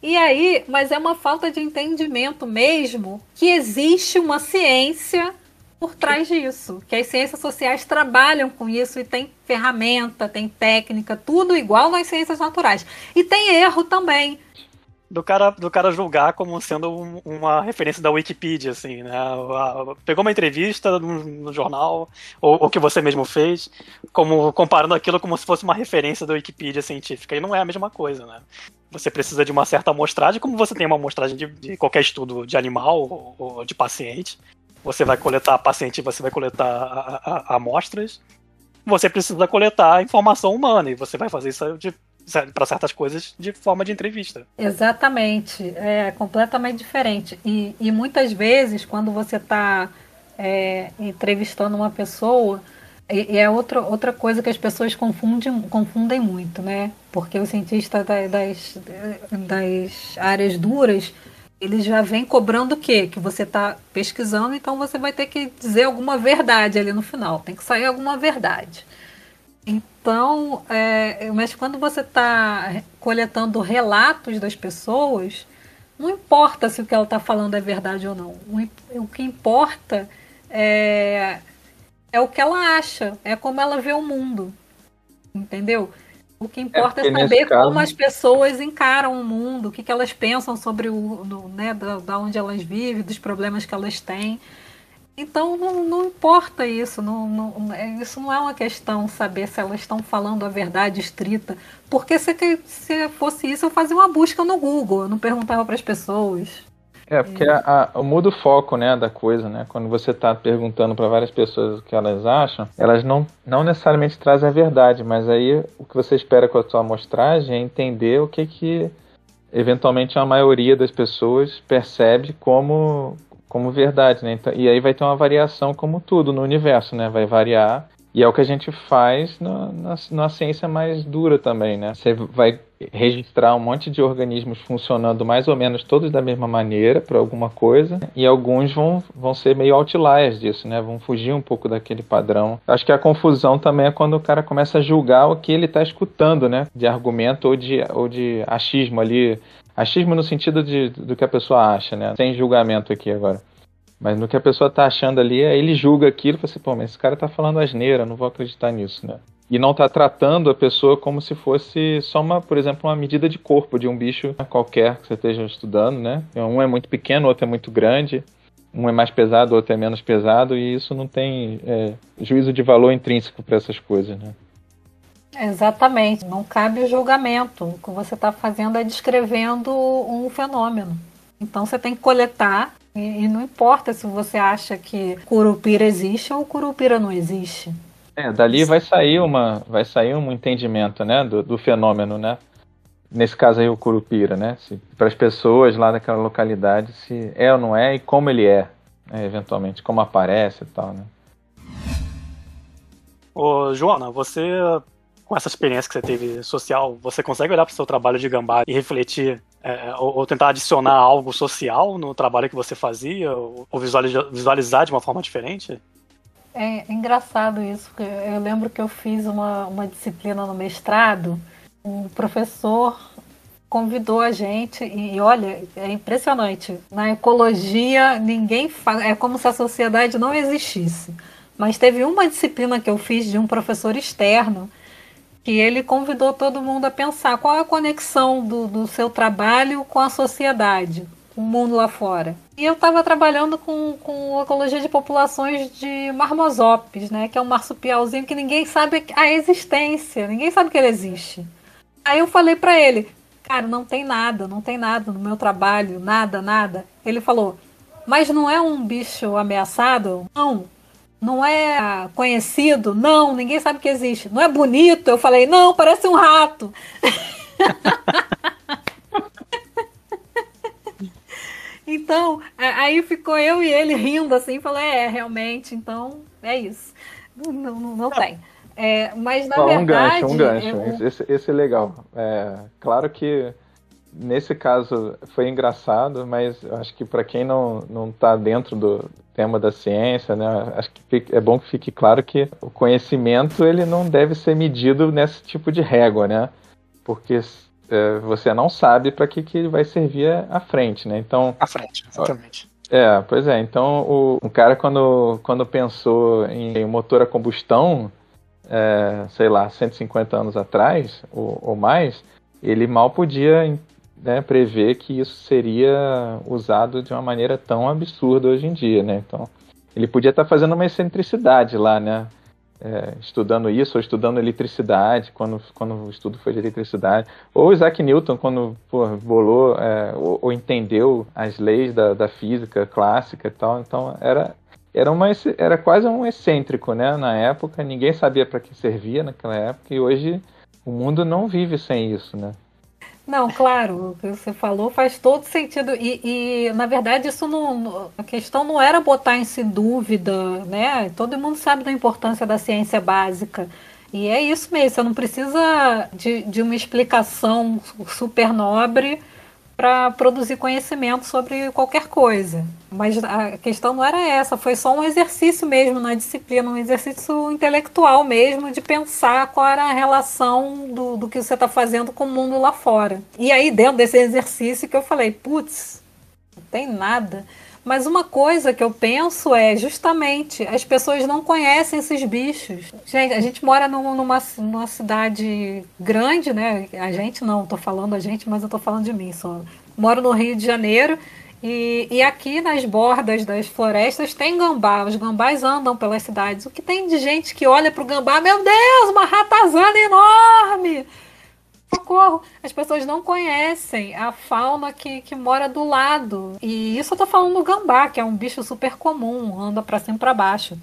E aí, mas é uma falta de entendimento mesmo que existe uma ciência por trás disso. Que as ciências sociais trabalham com isso e tem ferramenta, tem técnica, tudo igual nas ciências naturais. E tem erro também. Do cara, do cara julgar como sendo um, uma referência da Wikipedia, assim, né? Pegou uma entrevista no, no jornal, ou o que você mesmo fez, como comparando aquilo como se fosse uma referência da Wikipedia científica. E não é a mesma coisa, né? Você precisa de uma certa amostragem, como você tem uma amostragem de, de qualquer estudo de animal ou, ou de paciente. Você vai coletar paciente, você vai coletar amostras. Você precisa coletar informação humana e você vai fazer isso para certas coisas de forma de entrevista. Exatamente, é completamente diferente. E, e muitas vezes, quando você está é, entrevistando uma pessoa, e, é outra, outra coisa que as pessoas confundem, confundem muito, né? Porque o cientista das, das áreas duras ele já vem cobrando o quê? Que você está pesquisando, então você vai ter que dizer alguma verdade ali no final. Tem que sair alguma verdade. Então, é, mas quando você está coletando relatos das pessoas, não importa se o que ela está falando é verdade ou não. O, o que importa é, é o que ela acha, é como ela vê o mundo. Entendeu? O que importa é, é saber caso... como as pessoas encaram o mundo, o que, que elas pensam sobre o, do, né, da, da, onde elas vivem, dos problemas que elas têm. Então não, não importa isso, não, não, é, isso não é uma questão saber se elas estão falando a verdade estrita. Porque se, se fosse isso, eu fazia uma busca no Google, eu não perguntava para as pessoas. É, porque a, a, muda o foco, né, da coisa, né? Quando você está perguntando para várias pessoas o que elas acham, elas não, não necessariamente trazem a verdade, mas aí o que você espera com a sua amostragem é entender o que que eventualmente a maioria das pessoas percebe como como verdade, né? Então, e aí vai ter uma variação como tudo no universo, né? Vai variar e é o que a gente faz na, na, na, ciência mais dura também, né? Você vai registrar um monte de organismos funcionando mais ou menos todos da mesma maneira para alguma coisa, e alguns vão, vão ser meio outliers disso, né? Vão fugir um pouco daquele padrão. Acho que a confusão também é quando o cara começa a julgar o que ele está escutando, né? De argumento ou de, ou de achismo ali. Achismo no sentido de, do que a pessoa acha, né? Sem julgamento aqui agora. Mas no que a pessoa tá achando ali, aí ele julga aquilo e fala assim, pô, mas esse cara tá falando asneira, não vou acreditar nisso, né? E não tá tratando a pessoa como se fosse só uma, por exemplo, uma medida de corpo de um bicho qualquer que você esteja estudando, né? Um é muito pequeno, outro é muito grande. um é mais pesado, outro é menos pesado, e isso não tem é, juízo de valor intrínseco para essas coisas, né? Exatamente, não cabe o julgamento. O que você está fazendo é descrevendo um fenômeno. Então você tem que coletar, e, e não importa se você acha que Curupira existe ou Curupira não existe. É, dali vai sair uma, vai sair um entendimento, né, do, do fenômeno, né? Nesse caso aí o Curupira, né? Para as pessoas lá daquela localidade se é ou não é e como ele é, né, eventualmente, como aparece e tal, né? Ô, Joana, você com essa experiência que você teve social, você consegue olhar para o seu trabalho de gambá e refletir é, ou, ou, tentar adicionar algo social no trabalho que você fazia ou, ou visualizar, de uma forma diferente? É engraçado isso, porque eu lembro que eu fiz uma, uma disciplina no mestrado, um professor convidou a gente e, e olha, é impressionante. Na ecologia ninguém fala, é como se a sociedade não existisse. Mas teve uma disciplina que eu fiz de um professor externo que ele convidou todo mundo a pensar qual a conexão do, do seu trabalho com a sociedade, com o mundo lá fora. E eu estava trabalhando com, com ecologia de populações de marmosopes, né, que é um marsupialzinho que ninguém sabe a existência, ninguém sabe que ele existe. Aí eu falei para ele, cara, não tem nada, não tem nada no meu trabalho, nada, nada. Ele falou, mas não é um bicho ameaçado? Não, não é conhecido? Não, ninguém sabe que existe. Não é bonito? Eu falei, não, parece um rato. <laughs> então, aí ficou eu e ele rindo assim, falei, é, realmente, então é isso. Não, não, não tem. É, mas na verdade. Um gancho, um gancho. Eu... Esse, esse é legal. É, claro que nesse caso foi engraçado, mas acho que para quem não não está dentro do tema da ciência, né, acho que é bom que fique claro que o conhecimento ele não deve ser medido nesse tipo de régua, né? Porque é, você não sabe para que, que ele vai servir à frente, né? Então. À frente, exatamente. É, pois é. Então o, o cara quando quando pensou em motor a combustão, é, sei lá, 150 anos atrás ou, ou mais, ele mal podia né, prever que isso seria usado de uma maneira tão absurda hoje em dia, né? Então, ele podia estar fazendo uma excentricidade lá, né? É, estudando isso, ou estudando eletricidade, quando, quando o estudo foi de eletricidade. Ou Isaac Newton, quando pô, bolou é, ou, ou, entendeu as leis da, da física clássica e tal. Então, era, era, uma, era quase um excêntrico, né? Na época, ninguém sabia para que servia naquela época, e hoje o mundo não vive sem isso, né? Não, claro, o que você falou faz todo sentido. E, e, na verdade, isso não. A questão não era botar em dúvida, né? Todo mundo sabe da importância da ciência básica. E é isso mesmo, você não precisa de, de uma explicação super nobre para produzir conhecimento sobre qualquer coisa. Mas a questão não era essa, foi só um exercício mesmo na disciplina, um exercício intelectual mesmo, de pensar qual era a relação do, do que você está fazendo com o mundo lá fora. E aí, dentro desse exercício, que eu falei, putz, não tem nada. Mas uma coisa que eu penso é justamente as pessoas não conhecem esses bichos. Gente, a gente mora numa, numa cidade grande, né? A gente não, tô falando a gente, mas eu tô falando de mim só. Moro no Rio de Janeiro e, e aqui nas bordas das florestas tem gambá. Os gambás andam pelas cidades. O que tem de gente que olha pro gambá, meu Deus, uma ratazana enorme! Socorro, as pessoas não conhecem a fauna que, que mora do lado. E isso eu tô falando do gambá, que é um bicho super comum, anda para cima e para baixo.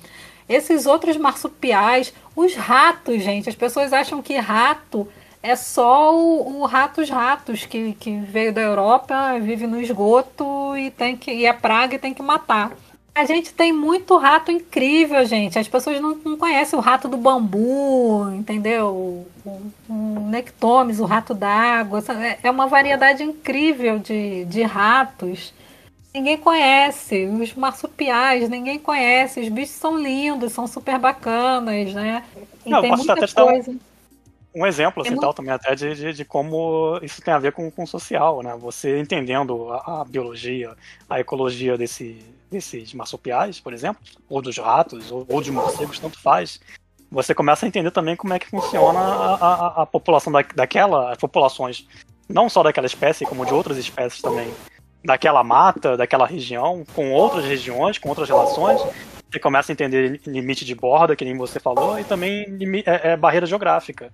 Esses outros marsupiais, os ratos, gente, as pessoas acham que rato é só o, o ratos ratos que, que veio da Europa, vive no esgoto e tem que e é praga e tem que matar. A gente tem muito rato incrível, gente. As pessoas não, não conhecem o rato do bambu, entendeu? O, o, o nectomes, o rato d'água. É, é uma variedade incrível de, de ratos. Ninguém conhece. Os marsupiais, ninguém conhece. Os bichos são lindos, são super bacanas, né? E não, tem muita coisa. Um, um exemplo, assim, tal, também até de, de, de, como isso tem a ver com, com o social, né? Você entendendo a, a biologia, a ecologia desse, desses marsupiais, por exemplo, ou dos ratos, ou, ou de morcegos, tanto faz, você começa a entender também como é que funciona a, a, a população da, daquela, as populações, não só daquela espécie, como de outras espécies também, daquela mata, daquela região, com outras regiões, com outras relações. Você começa a entender limite de borda, que nem você falou, e também é, é barreira geográfica.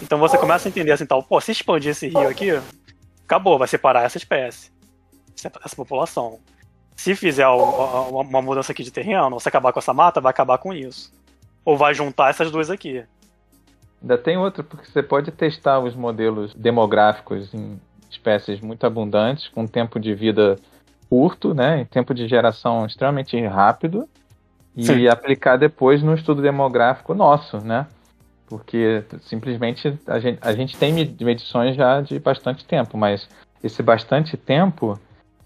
Então você começa a entender assim, tal, pô, se expandir esse rio aqui, acabou, vai separar essa espécie, essa população. Se fizer uma mudança aqui de terreno, você acabar com essa mata, vai acabar com isso. Ou vai juntar essas duas aqui. Ainda tem outra, porque você pode testar os modelos demográficos em espécies muito abundantes, com tempo de vida curto, né, em tempo de geração extremamente rápido, e Sim. aplicar depois no estudo demográfico nosso, né? Porque simplesmente a gente, a gente tem medições já de bastante tempo, mas esse bastante tempo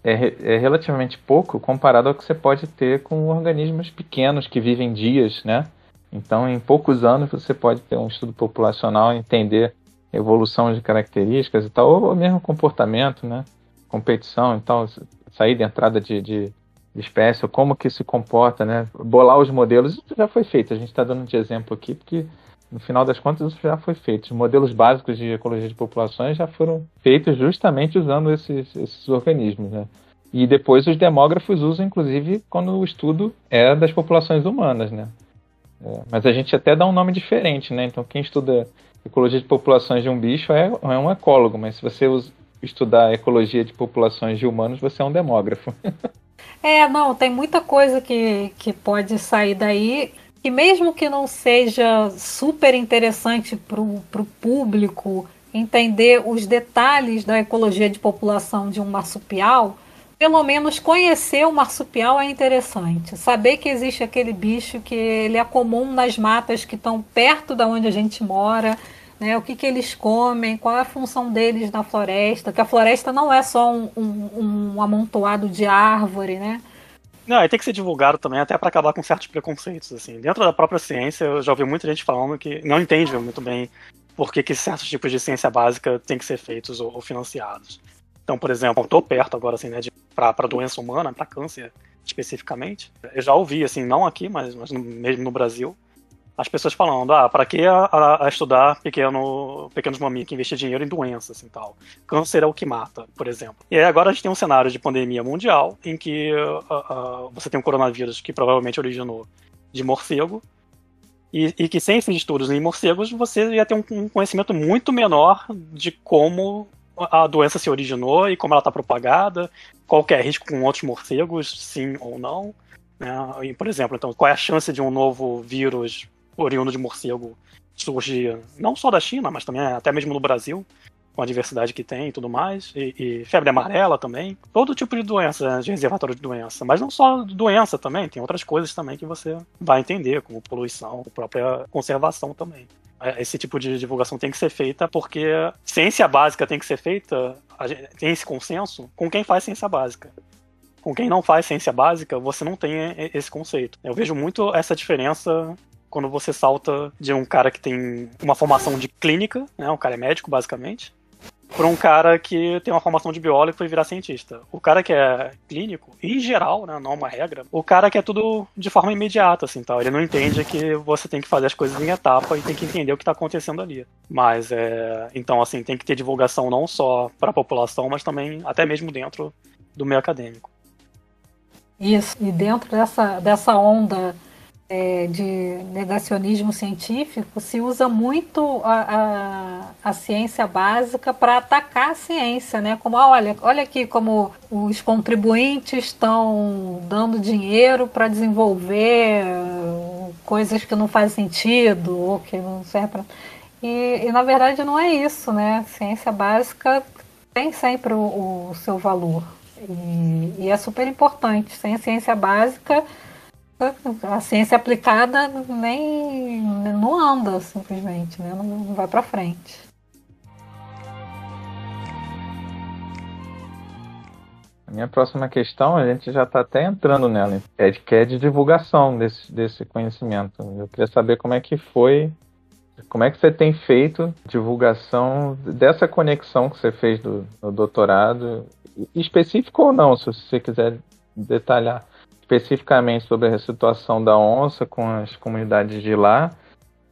é, é relativamente pouco comparado ao que você pode ter com organismos pequenos que vivem dias, né? Então, em poucos anos, você pode ter um estudo populacional, entender evolução de características e tal, ou mesmo comportamento, né? Competição e tal, saída e entrada de, de, de espécie, ou como que se comporta, né? Bolar os modelos, isso já foi feito. A gente está dando de exemplo aqui, porque no final das contas isso já foi feito. Os modelos básicos de ecologia de populações já foram feitos justamente usando esses, esses organismos, né? E depois os demógrafos usam, inclusive, quando o estudo é das populações humanas, né? É, mas a gente até dá um nome diferente, né? Então quem estuda ecologia de populações de um bicho é, é um ecólogo, mas se você estudar ecologia de populações de humanos, você é um demógrafo. <laughs> é, não, tem muita coisa que, que pode sair daí. E mesmo que não seja super interessante para o público entender os detalhes da ecologia de população de um marsupial, pelo menos conhecer o marsupial é interessante. Saber que existe aquele bicho que ele é comum nas matas que estão perto da onde a gente mora, né? O que, que eles comem, qual é a função deles na floresta, que a floresta não é só um, um, um amontoado de árvore, né? Não, aí tem que ser divulgado também, até para acabar com certos preconceitos, assim. Dentro da própria ciência, eu já ouvi muita gente falando que não entende muito bem por que, que certos tipos de ciência básica têm que ser feitos ou, ou financiados. Então, por exemplo, estou perto agora, assim, né, para doença humana, para câncer especificamente. Eu já ouvi, assim, não aqui, mas, mas no, mesmo no Brasil, as pessoas falando, ah, para que a, a, estudar pequeno, pequenos mamíferos que investir dinheiro em doenças e tal? Câncer é o que mata, por exemplo. E aí agora a gente tem um cenário de pandemia mundial em que uh, uh, você tem um coronavírus que provavelmente originou de morcego, e, e, que sem esses estudos em morcegos você ia ter um, um conhecimento muito menor de como a doença se originou e como ela está propagada, qual é risco com outros morcegos, sim ou não. Né? E, por exemplo, então, qual é a chance de um novo vírus oriundo de morcego surgir não só da China, mas também até mesmo no Brasil, com a diversidade que tem e tudo mais, e, e, febre amarela também, todo tipo de doença, de reservatório de doença, mas não só doença também, tem outras coisas também que você vai entender, como poluição, própria conservação também. É, esse tipo de divulgação tem que ser feita porque ciência básica tem que ser feita, tem esse consenso com quem faz ciência básica. Com quem não faz ciência básica, você não tem esse conceito. Eu vejo muito essa diferença quando você salta de um cara que tem uma formação de clínica, né, um cara é médico basicamente, para um cara que tem uma formação de biólogo e foi virar cientista. O cara que é clínico, em geral, né, não é uma regra, o cara quer tudo de forma imediata, assim, tal. Ele não entende que você tem que fazer as coisas em etapa e tem que entender o que está acontecendo ali. Mas, é... então, assim, tem que ter divulgação não só para a população, mas também até mesmo dentro do meio acadêmico. Isso, e dentro dessa, dessa onda é, de negacionismo científico, se usa muito a, a, a ciência básica para atacar a ciência, né? Como, ah, olha, olha aqui como os contribuintes estão dando dinheiro para desenvolver coisas que não fazem sentido ou que não servem para... E, e, na verdade não é isso, né? Ciência básica tem sempre o, o seu valor. E, e é super importante. Sem ciência básica a ciência aplicada nem não anda simplesmente, né? não, vai para frente. A minha próxima questão, a gente já está até entrando nela, é de, que é de divulgação desse, desse conhecimento. Eu queria saber como é que foi, como é que você tem feito divulgação dessa conexão que você fez do, do doutorado, específico ou não, se você quiser detalhar especificamente sobre a situação da onça com as comunidades de lá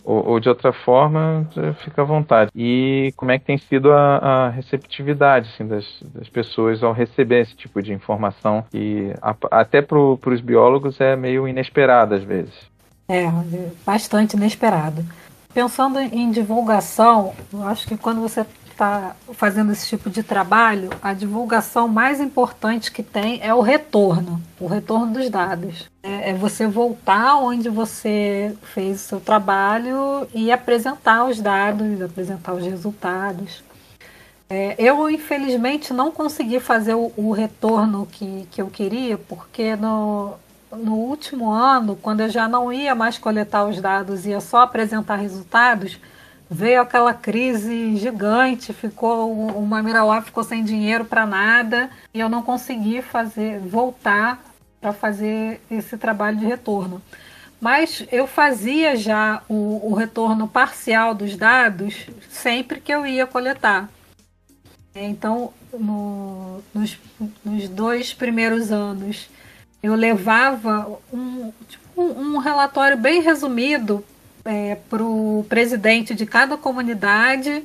ou, ou, de outra forma, fica à vontade. E como é que tem sido a, a receptividade assim, das, das, pessoas ao receber esse tipo de informação que a, até para os biólogos é meio inesperada às vezes. É, bastante inesperado. Pensando em divulgação, eu acho que quando você está fazendo esse tipo de trabalho, a divulgação mais importante que tem é o retorno, o retorno dos dados. É, é você voltar onde você fez o seu trabalho e apresentar os dados, apresentar os resultados. É, eu, infelizmente, não consegui fazer o, o, retorno que, que eu queria, porque no, no último ano, quando eu já não ia mais coletar os dados, ia só apresentar resultados, veio aquela crise gigante, ficou o Mamirauá ficou sem dinheiro para nada e eu não consegui fazer voltar para fazer esse trabalho de retorno. Mas eu fazia já o, o, retorno parcial dos dados sempre que eu ia coletar. Então, no, nos, nos, dois primeiros anos, eu levava um, tipo, um relatório bem resumido é, para o presidente de cada comunidade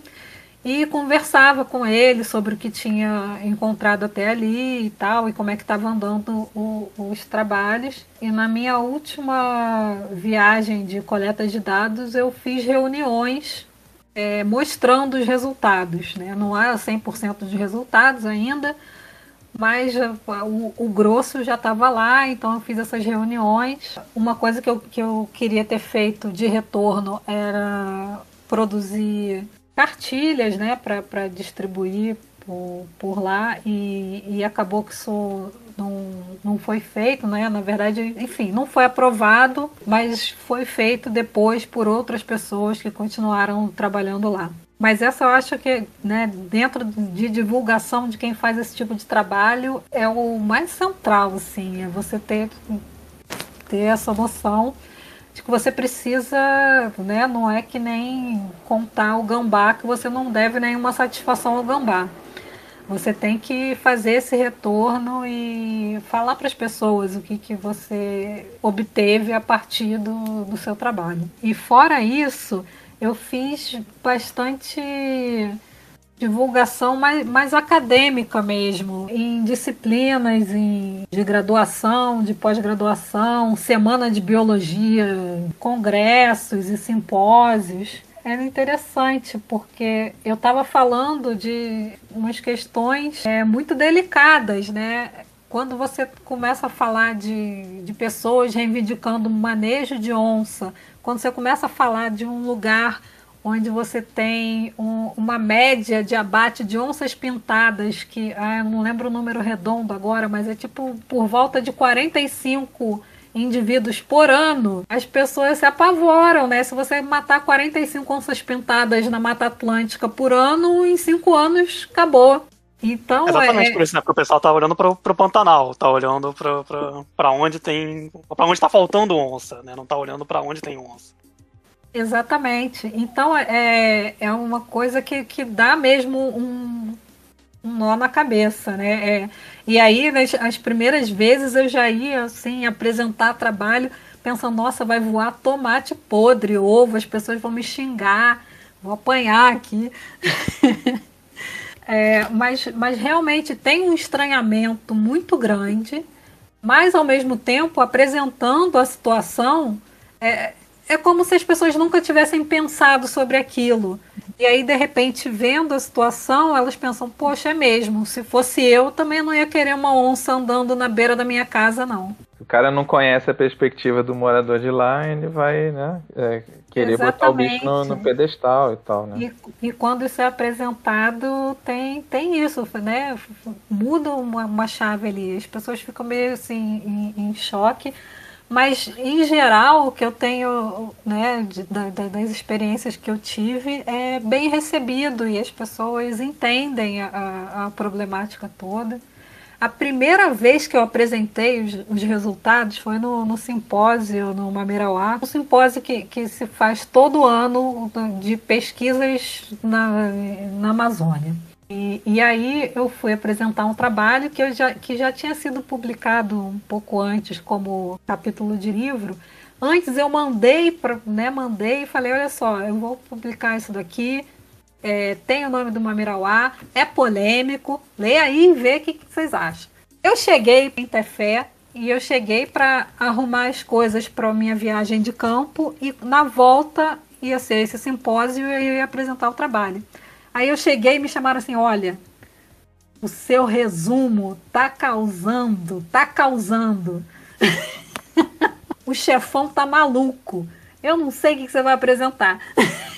e conversava com ele sobre o que tinha encontrado até ali e tal, e como é que estava andando o, os trabalhos. E na minha última viagem de coleta de dados, eu fiz reuniões é, mostrando os resultados. Né? Não há 100% de resultados ainda, mas o, o grosso já estava lá, então eu fiz essas reuniões. Uma coisa que eu, que eu queria ter feito de retorno era produzir cartilhas né, para distribuir por, por lá e, e acabou que isso não, não foi feito, né? Na verdade, enfim, não foi aprovado, mas foi feito depois por outras pessoas que continuaram trabalhando lá. Mas essa eu acho que, né, dentro de divulgação de quem faz esse tipo de trabalho, é o mais central, assim, é você ter, ter essa noção de que você precisa, né, não é que nem contar o gambá que você não deve nenhuma satisfação ao gambá. Você tem que fazer esse retorno e falar para as pessoas o que, que você obteve a partir do, do seu trabalho. E fora isso, eu fiz bastante divulgação mais, mais acadêmica mesmo, em disciplinas em, de graduação, de pós-graduação, semana de biologia, congressos e simpósios. Era interessante, porque eu estava falando de umas questões é, muito delicadas, né? Quando você começa a falar de, de pessoas reivindicando manejo de onça, quando você começa a falar de um lugar onde você tem um, uma média de abate de onças pintadas, que ah, não lembro o número redondo agora, mas é tipo por volta de 45 indivíduos por ano, as pessoas se apavoram, né? Se você matar 45 onças pintadas na Mata Atlântica por ano, em cinco anos acabou. Então, Exatamente é... por isso, né? Porque o pessoal tá olhando pro, pro Pantanal, tá olhando pra, pra, pra onde tem. pra onde tá faltando onça, né? Não tá olhando para onde tem onça. Exatamente. Então é, é uma coisa que, que dá mesmo um, um nó na cabeça, né? É, e aí, nas, as primeiras vezes eu já ia assim, apresentar trabalho pensando, nossa, vai voar tomate podre, ovo, as pessoas vão me xingar, vou apanhar aqui. <laughs> É, mas, mas realmente tem um estranhamento muito grande, mas ao mesmo tempo apresentando a situação, é, é como se as pessoas nunca tivessem pensado sobre aquilo. E aí, de repente, vendo a situação, elas pensam: poxa, é mesmo, se fosse eu, também não ia querer uma onça andando na beira da minha casa, não o cara não conhece a perspectiva do morador de lá, ele vai né, é, querer Exatamente. botar o bicho no, no, pedestal e tal, né? E, e, quando isso é apresentado, tem, tem isso, né? Muda uma, uma chave ali. As pessoas ficam meio assim em, em choque. Mas, em geral, o que eu tenho né, de, da, das experiências que eu tive é bem recebido e as pessoas entendem a, a problemática toda. A primeira vez que eu apresentei os, os resultados foi no, no, simpósio no Mamirauá, um simpósio que, que se faz todo ano de pesquisas na, na Amazônia. E, e, aí eu fui apresentar um trabalho que, eu já, que já tinha sido publicado um pouco antes como capítulo de livro, Antes eu mandei, pra, né, mandei e falei, olha só, eu vou publicar isso daqui, é, tem o nome do Mamirauá, é polêmico, leia aí e vê o que, que vocês acham. Eu cheguei em Tefé e eu cheguei para arrumar as coisas para minha viagem de campo e na volta ia ser esse simpósio e eu ia apresentar o trabalho. Aí eu cheguei e me chamaram assim, olha, o seu resumo tá causando, tá causando. <laughs> o chefão tá maluco. Eu não sei o que você vai apresentar. <laughs>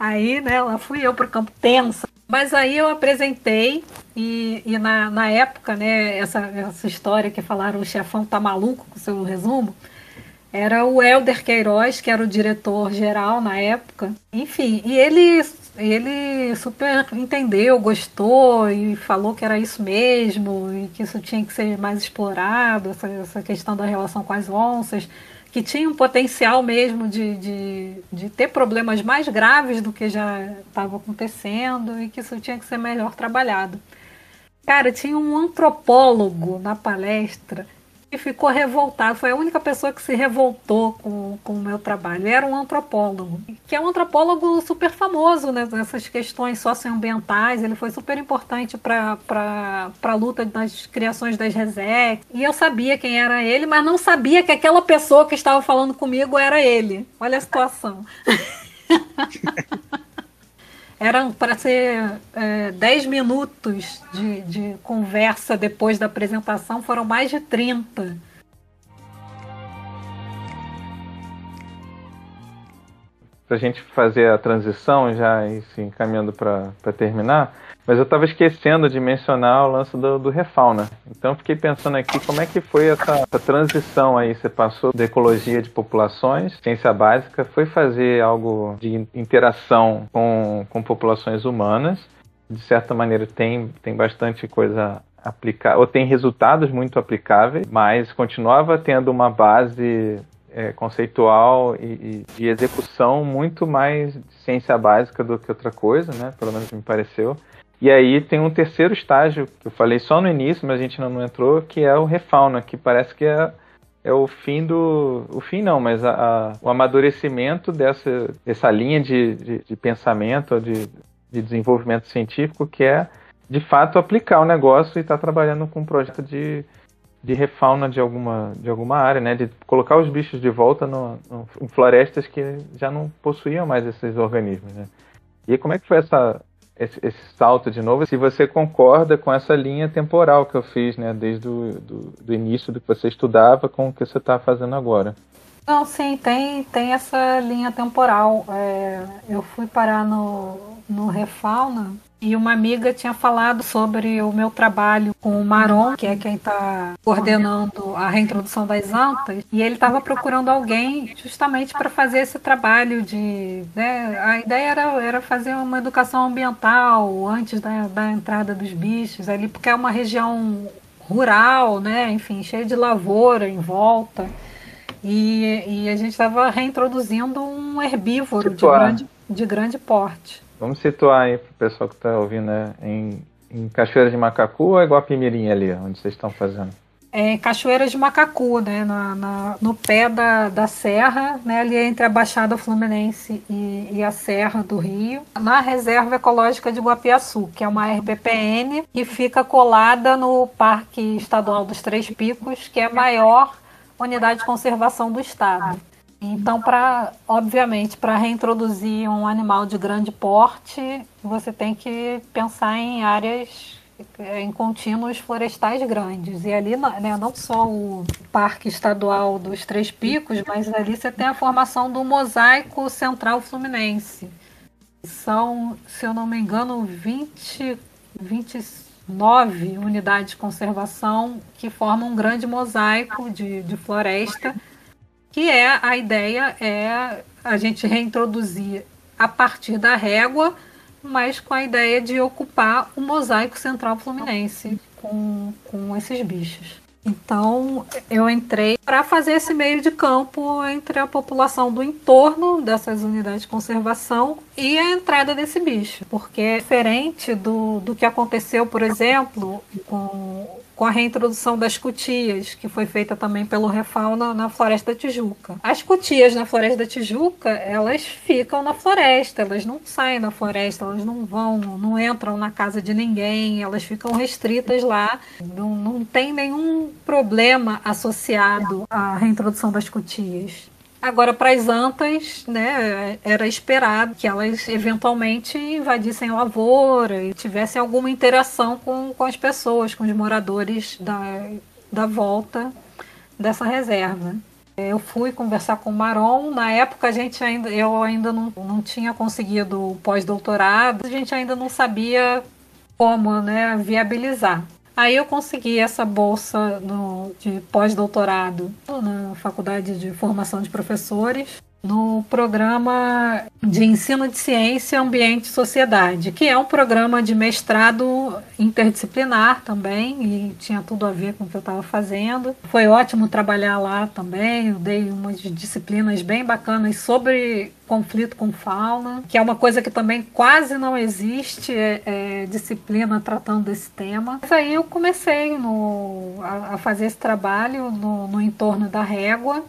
aí, né, lá fui eu pro campo tensa. Mas aí eu apresentei e, e na, na época, né, essa, essa história que falaram o chefão tá maluco com o seu resumo, era o Helder Queiroz, que era o diretor geral na época. Enfim, e ele ele super entendeu, gostou e falou que era isso mesmo e que isso tinha que ser mais explorado, essa, essa questão da relação com as onças, que tinha um potencial mesmo de, de, de ter problemas mais graves do que já estava acontecendo e que isso tinha que ser melhor trabalhado. Cara, tinha um antropólogo na palestra ficou revoltado. Foi a única pessoa que se revoltou com, com o meu trabalho. Era um antropólogo, que é um antropólogo super famoso né, nessas questões socioambientais. Ele foi super importante para a luta das criações das RESEC. E eu sabia quem era ele, mas não sabia que aquela pessoa que estava falando comigo era ele. Olha a situação. <laughs> Eram para ser é, 10 minutos de, de conversa depois da apresentação, foram mais de 30. Para a gente fazer a transição, já e se encaminhando para terminar, mas eu estava esquecendo de mencionar o lance do, do Refauna. Então fiquei pensando aqui como é que foi essa, essa, transição aí. Você passou da ecologia de populações, ciência básica, foi fazer algo de interação com, com populações humanas. De certa maneira tem, tem bastante coisa aplicar ou tem resultados muito aplicáveis, mas continuava tendo uma base é, conceitual e, e, de execução muito mais de ciência básica do que outra coisa, né? Pelo menos me pareceu. E aí tem um terceiro estágio, que eu falei só no início, mas a gente não entrou, que é o refauna, que parece que é, é o fim do. O fim não, mas a, a, o amadurecimento dessa, dessa linha de, de, de pensamento, de, de desenvolvimento científico, que é de fato aplicar o negócio e estar tá trabalhando com um projeto de, de refauna de alguma, de alguma área, né? De colocar os bichos de volta no, no, em florestas que já não possuíam mais esses organismos, né? E como é que foi essa, esse, esse, salto de novo, se você concorda com essa linha temporal que eu fiz, né, desde o do, do início do que você estudava com o que você está fazendo agora. Não, sim, tem, tem essa linha temporal. É, eu fui parar no, no Refauna e uma amiga tinha falado sobre o meu trabalho com o Maron, que é quem está coordenando a reintrodução das antas, e ele estava procurando alguém justamente para fazer esse trabalho de. Né, a ideia era, era fazer uma educação ambiental antes da, da entrada dos bichos ali, porque é uma região rural, né, enfim, cheia de lavoura em volta. E, e a gente estava reintroduzindo um herbívoro de grande, de grande porte. Vamos situar aí para o pessoal que está ouvindo, né? Em, em Cachoeira de Macacu ou é Guapimirim ali, onde vocês estão fazendo? É em Cachoeira de Macacu, né? Na, na, no pé da, da serra, né? Ali entre a Baixada Fluminense e, e, a Serra do Rio, na Reserva Ecológica de Guapiaçu, que é uma RBPN que fica colada no Parque Estadual dos Três Picos, que é a maior unidade de conservação do estado. Então, para, obviamente, para reintroduzir um animal de grande porte, você tem que pensar em áreas em contínuos florestais grandes. E ali, né, não só o Parque Estadual dos Três Picos, mas ali você tem a formação do Mosaico Central Fluminense. São, se eu não me engano, 20, 29 unidades de conservação que formam um grande mosaico de, de floresta que é a ideia é a gente reintroduzir a partir da régua, mas com a ideia de ocupar o mosaico central fluminense com, com esses bichos. Então eu entrei para fazer esse meio de campo entre a população do entorno dessas unidades de conservação e a entrada desse bicho, porque é diferente do, do que aconteceu, por exemplo, com com a reintrodução das cutias, que foi feita também pelo Refauna na Floresta da Tijuca. As cutias na Floresta da Tijuca, elas ficam na floresta, elas não saem da floresta, elas não vão, não entram na casa de ninguém, elas ficam restritas lá. Não, não tem nenhum problema associado à reintrodução das cutias. Agora, para as antas, né, era esperado que elas eventualmente invadissem lavoura e tivessem alguma interação com, com as pessoas, com os moradores da, da volta dessa reserva. Eu fui conversar com o Maron, na época a gente ainda, eu ainda não, não tinha conseguido o pós-doutorado, a gente ainda não sabia como né, viabilizar. Aí eu consegui essa bolsa no, de pós-doutorado na Faculdade de Formação de Professores no programa de ensino de ciência, ambiente e sociedade, que é um programa de mestrado interdisciplinar também e tinha tudo a ver com o que eu estava fazendo. Foi ótimo trabalhar lá também, eu dei umas disciplinas bem bacanas sobre conflito com fauna, que é uma coisa que também quase não existe é, é, disciplina tratando desse tema. Mas aí eu comecei no, a, a fazer esse trabalho no, no entorno da régua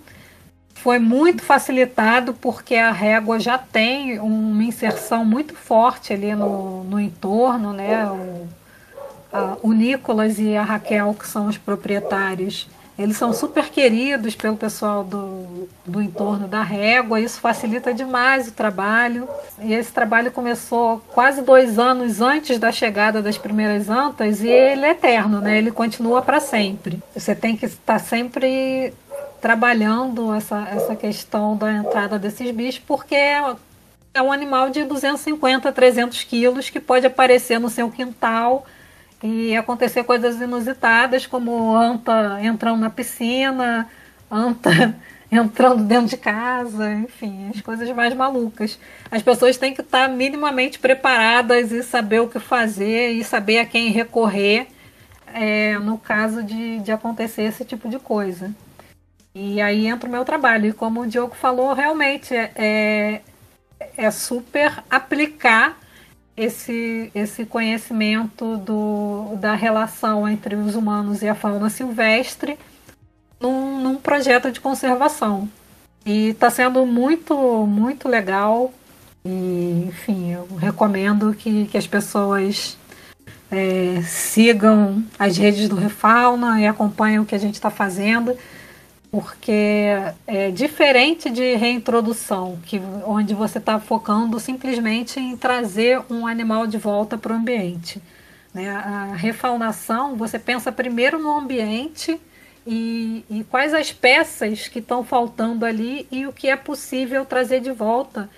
foi muito facilitado porque a régua já tem uma inserção muito forte ali no, no entorno, né? O, a, o Nicolas e a Raquel, que são os proprietários, eles são super queridos pelo pessoal do, do entorno da régua, isso facilita demais o trabalho. E esse trabalho começou quase dois anos antes da chegada das primeiras antas e ele é eterno, né? ele continua para sempre. Você tem que estar sempre trabalhando essa, essa questão da entrada desses bichos, porque é, é um animal de 250, 300 quilos que pode aparecer no seu quintal e acontecer coisas inusitadas, como anta entrando na piscina, anta <laughs> entrando dentro de casa, enfim, as coisas mais malucas. As pessoas têm que estar minimamente preparadas e saber o que fazer e saber a quem recorrer é, no caso de, de acontecer esse tipo de coisa. E aí entra o meu trabalho. E como o Diogo falou, realmente é, é super aplicar esse, esse conhecimento do, da relação entre os humanos e a fauna silvestre num, num projeto de conservação. E está sendo muito, muito legal. E, enfim, eu recomendo que, que as pessoas é, sigam as redes do Refauna e acompanhem o que a gente está fazendo porque é diferente de reintrodução, que, onde você está focando simplesmente em trazer um animal de volta para o ambiente. Né? A refaunação, você pensa primeiro no ambiente e, e quais as peças que estão faltando ali e o que é possível trazer de volta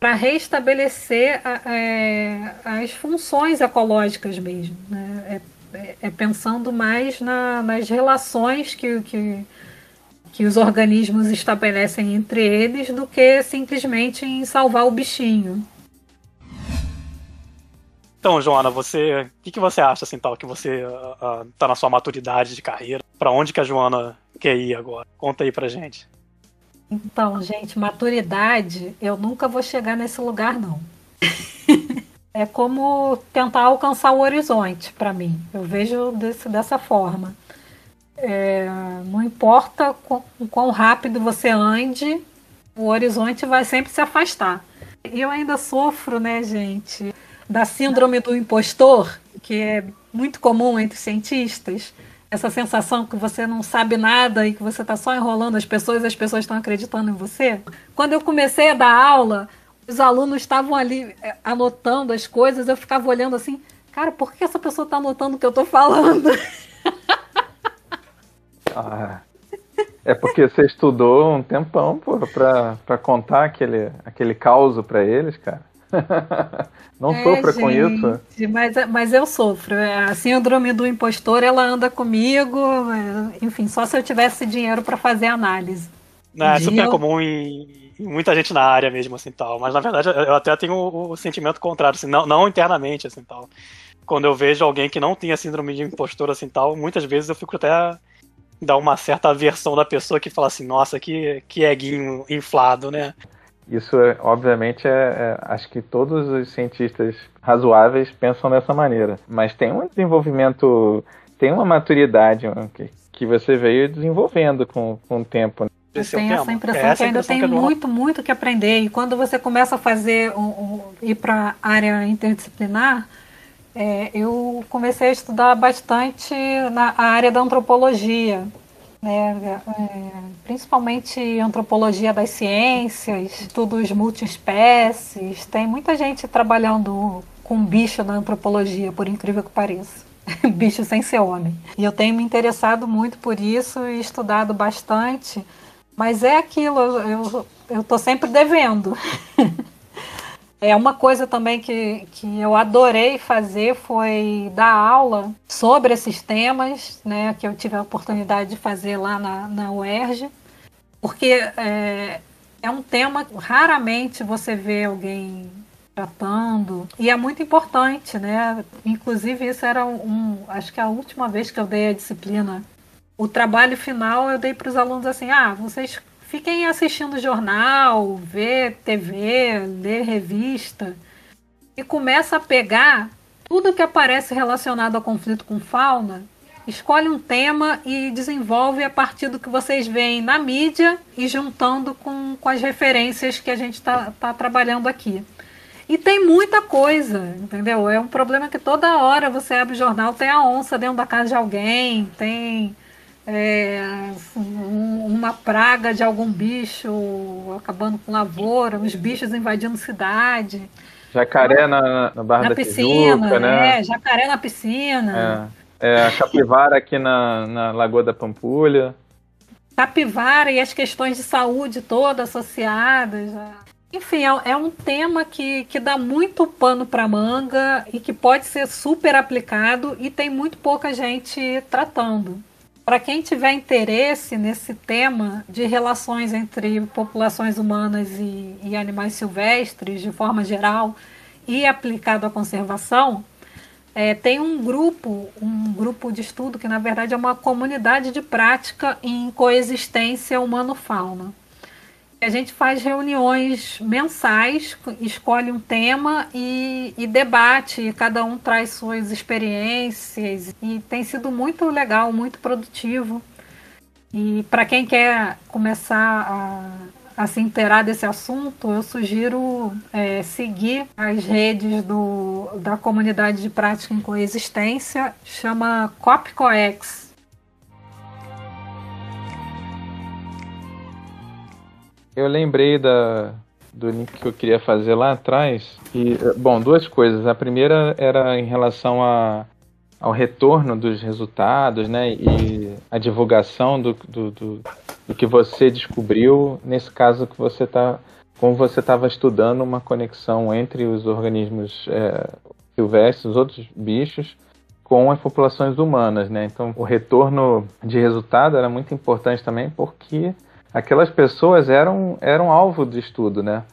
para restabelecer a, é, as funções ecológicas mesmo. Né? É, é, é pensando mais na, nas relações que, que que os organismos estabelecem entre eles do que simplesmente em salvar o bichinho. Então, Joana, você, o que, que você acha assim tal que você uh, uh, tá na sua maturidade de carreira? Para onde que a Joana quer ir agora? Conta aí pra gente. Então, gente, maturidade, eu nunca vou chegar nesse lugar não. <laughs> é como tentar alcançar o horizonte para mim. Eu vejo desse, dessa forma. É, não importa o quão rápido você ande, o horizonte vai sempre se afastar. E eu ainda sofro, né, gente, da síndrome do impostor, que é muito comum entre cientistas. Essa sensação que você não sabe nada e que você está só enrolando as pessoas e as pessoas estão acreditando em você. Quando eu comecei a dar aula, os alunos estavam ali é, anotando as coisas, eu ficava olhando assim, cara, por que essa pessoa está anotando o que eu estou falando? <laughs> Ah, é porque você estudou um tempão, pô, pra, pra contar aquele, aquele caos pra eles, cara. <laughs> Não é, sofra gente, com isso. Mas, mas eu sofro. É, a síndrome do impostor, ela anda comigo. É, enfim, só se eu tivesse dinheiro para fazer análise. Não, é super eu... comum em, em, muita gente na área mesmo, assim, tal. Mas, na verdade, eu até tenho o, o sentimento contrário, assim, não, não internamente, assim, tal. Quando eu vejo alguém que não tem a síndrome de impostor, assim, tal, muitas vezes eu fico até dá uma certa aversão da pessoa que fala assim, nossa, que, que eguinho inflado, né? Isso, é, obviamente, é, é, acho que todos os cientistas razoáveis pensam dessa maneira. Mas tem um desenvolvimento tem uma maturidade que, que você veio desenvolvendo com, com o tempo. Né? Eu tenho essa impressão é que ainda tem muito, muito que aprender. E quando você começa a fazer, um, um, ir para a área interdisciplinar, é, eu comecei a estudar bastante na área da antropologia, né? É, principalmente antropologia das ciências, estudos multiespécies. Tem muita gente trabalhando com bicho na antropologia, por incrível que pareça. <laughs> bicho sem ser homem. E eu tenho me interessado muito por isso e estudado bastante. Mas é aquilo, eu, tô sempre devendo. <laughs> É uma coisa também que, que eu adorei fazer foi dar aula sobre esses temas, né, que eu tive a oportunidade de fazer lá na, na UERJ, porque é, é um tema raramente você vê alguém tratando. E é muito importante, né? Inclusive isso era um, acho que a última vez que eu dei a disciplina, o trabalho final eu dei para os alunos assim, ah, vocês fiquem assistindo jornal, ver TV, ler revista e começa a pegar tudo que aparece relacionado ao conflito com fauna, escolhe um tema e desenvolve a partir do que vocês veem na mídia e juntando com, com as referências que a gente está tá trabalhando aqui. E tem muita coisa, entendeu? É um problema que toda hora você abre o jornal, tem a onça dentro da casa de alguém, tem é, uma praga de algum bicho acabando com lavoura, os bichos invadindo cidade. Jacaré na, na Barra na da piscina, Tijuca, né? É, jacaré na piscina. É, é a capivara aqui na, na Lagoa da Pampulha. Capivara e as questões de saúde todas associadas. Enfim, é, é um tema que, que dá muito pano para manga e que pode ser super aplicado e tem muito pouca gente tratando. Para quem tiver interesse nesse tema de relações entre populações humanas e, e animais silvestres, de forma geral, e aplicado à conservação, é, tem um grupo, um grupo de estudo que na verdade é uma comunidade de prática em coexistência humano-fauna. A gente faz reuniões mensais, escolhe um tema e, e debate, cada um traz suas experiências e tem sido muito legal, muito produtivo. E para quem quer começar a, a, se inteirar desse assunto, eu sugiro é, seguir as redes do, da comunidade de prática em coexistência, chama COPCOEX, Eu lembrei da, do link que eu queria fazer lá atrás. E, bom, duas coisas. A primeira era em relação a, ao retorno dos resultados, né? E a divulgação do, do, do, do que você descobriu, nesse caso que você está como você estava estudando uma conexão entre os organismos é, silvestres, os outros bichos, com as populações humanas, né? Então, o retorno de resultado era muito importante também porque aquelas pessoas eram, eram alvo de estudo, né?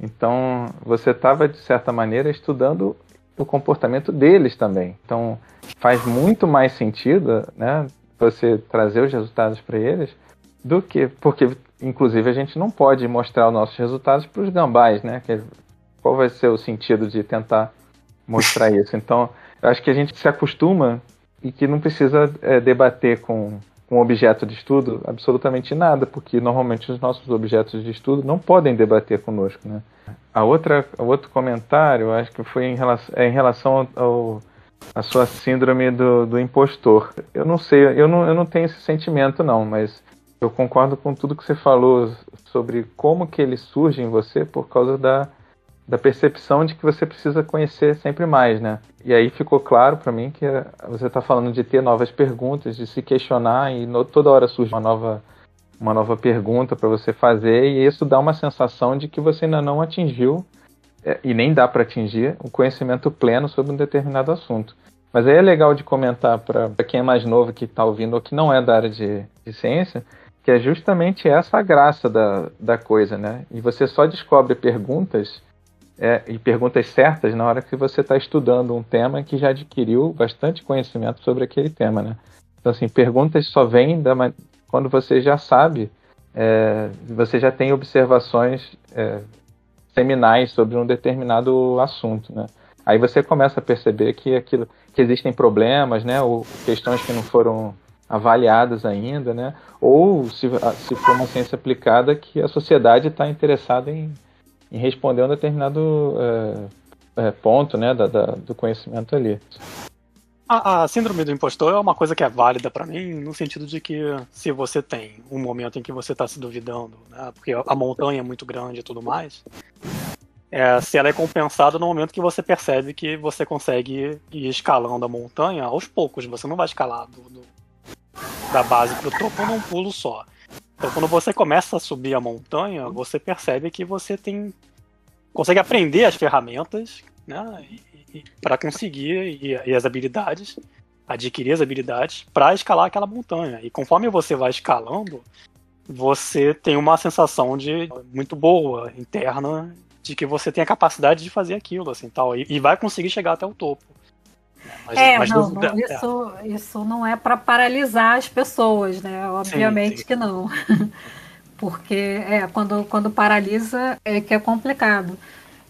Então você estava, de certa maneira, estudando o comportamento deles também. Então faz muito mais sentido né, você trazer os resultados para eles do que. Porque, inclusive, a gente não pode mostrar os nossos resultados para os gambás, né? Qual vai ser o sentido de tentar mostrar isso? Então, eu acho que a gente se acostuma e que não precisa é, debater com um objeto de estudo? Absolutamente nada, porque normalmente os nossos objetos de estudo não podem debater conosco. Né? A outra, o outro comentário, acho que foi em relação, é em relação ao, à sua síndrome do, do impostor. Eu não sei, eu não, eu não tenho esse sentimento não, mas eu concordo com tudo que você falou sobre como que ele surge em você por causa da da percepção de que você precisa conhecer sempre mais, né? E aí ficou claro para mim que você está falando de ter novas perguntas, de se questionar e no, toda hora surge uma nova uma nova pergunta para você fazer e isso dá uma sensação de que você ainda não atingiu é, e nem dá para atingir o conhecimento pleno sobre um determinado assunto. Mas aí é legal de comentar para quem é mais novo que está ouvindo ou que não é da área de, de ciência, que é justamente essa a graça da, da coisa, né? E você só descobre perguntas é, e perguntas certas na hora que você está estudando um tema que já adquiriu bastante conhecimento sobre aquele tema, né? Então, assim, perguntas só vêm da, quando você já sabe, é, você já tem observações é, seminais sobre um determinado assunto, né? Aí você começa a perceber que aquilo que existem problemas, né, ou questões que não foram avaliadas ainda, né, ou se, se for uma ciência aplicada que a sociedade está interessada em, em responder a um determinado é, é, ponto, né, da, da, do conhecimento ali. A, a, síndrome do impostor é uma coisa que é válida para mim, no sentido de que se você tem um momento em que você está se duvidando, né, porque a montanha é muito grande e tudo mais, é, se ela é compensada no momento que você percebe que você consegue ir escalando a montanha aos poucos, você não vai escalar do, do, da base para o topo num pulo só. Então, quando você começa a subir a montanha, você percebe que você tem consegue aprender as ferramentas, né? para conseguir e, e, as habilidades, adquirir as habilidades para escalar aquela montanha. E conforme você vai escalando, você tem uma sensação de muito boa interna de que você tem a capacidade de fazer aquilo, assim, tal, e, e vai conseguir chegar até o topo. Mas, é, mas não, não, é. isso, isso não é para paralisar as pessoas, né? Obviamente sim, sim. que não. <laughs> Porque é, quando, quando paralisa é que é complicado.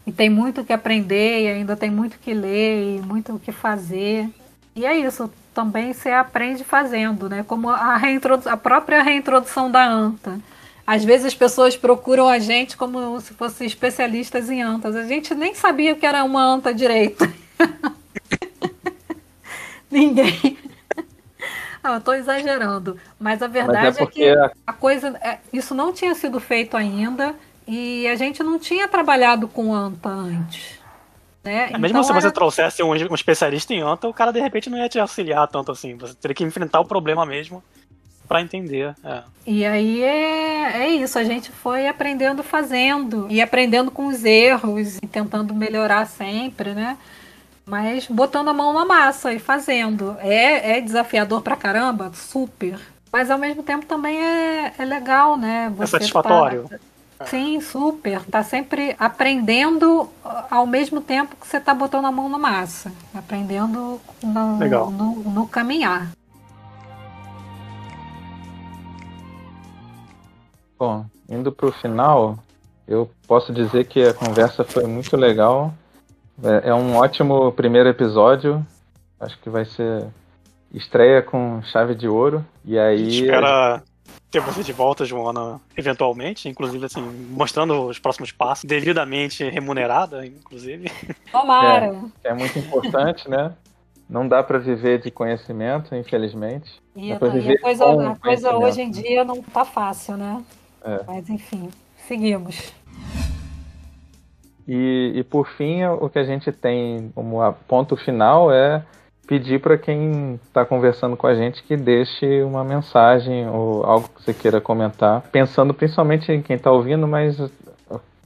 E tem muito que aprender, e ainda tem muito que ler, e muito o que fazer. E é isso, também você aprende fazendo, né? Como a, a própria reintrodução da anta. Às vezes as pessoas procuram a gente como se fossem especialistas em antas. A gente nem sabia o que era uma anta direito. <laughs> Ninguém. Ah, eu estou exagerando, mas a verdade mas é, é, que a coisa, é, isso não tinha sido feito ainda e a gente não tinha trabalhado com anta antes. Né? É, mesmo então, se você trouxesse um, um, especialista em anta, o cara de repente não ia te auxiliar tanto assim. Você teria que enfrentar o problema mesmo para entender. É. E aí é, é isso, a gente foi aprendendo fazendo e aprendendo com os erros e tentando melhorar sempre, né? Mas botando a mão na massa e fazendo. É, é desafiador pra caramba, super. Mas ao mesmo tempo também é, é legal, né? Você é satisfatório. Tá Sim, super. Tá sempre aprendendo ao mesmo tempo que você tá botando a mão na massa. Aprendendo no, no, no caminhar. Bom, indo para o final, eu posso dizer que a conversa foi muito legal. É, é um ótimo primeiro episódio. Acho que vai ser estreia com chave de ouro. E aí. Espera ter você de volta, Joana, eventualmente, inclusive assim, mostrando os próximos passos, devidamente remunerada, inclusive. Tomara! É, é muito importante, né? Não dá para viver de conhecimento, infelizmente. E, a coisa, a coisa hoje em dia não tá fácil, né? É. Mas enfim, seguimos. E, e por fim, o que a gente tem como ponto final é pedir para quem está conversando com a gente que deixe uma mensagem ou algo que você queira comentar, pensando principalmente em quem está ouvindo, mas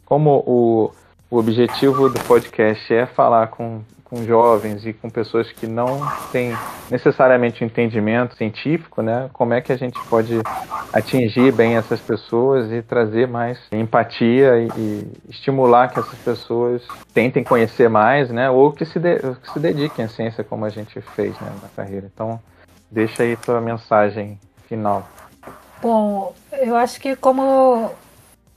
como o, o objetivo do podcast é falar com com jovens e com pessoas que não têm necessariamente entendimento científico, né? Como é que a gente pode atingir bem essas pessoas e trazer mais empatia e, e estimular que essas pessoas tentem conhecer mais, né? Ou que se, de, que se dediquem à ciência como a gente fez né, na carreira. Então, deixa aí tua mensagem final. Bom, eu acho que como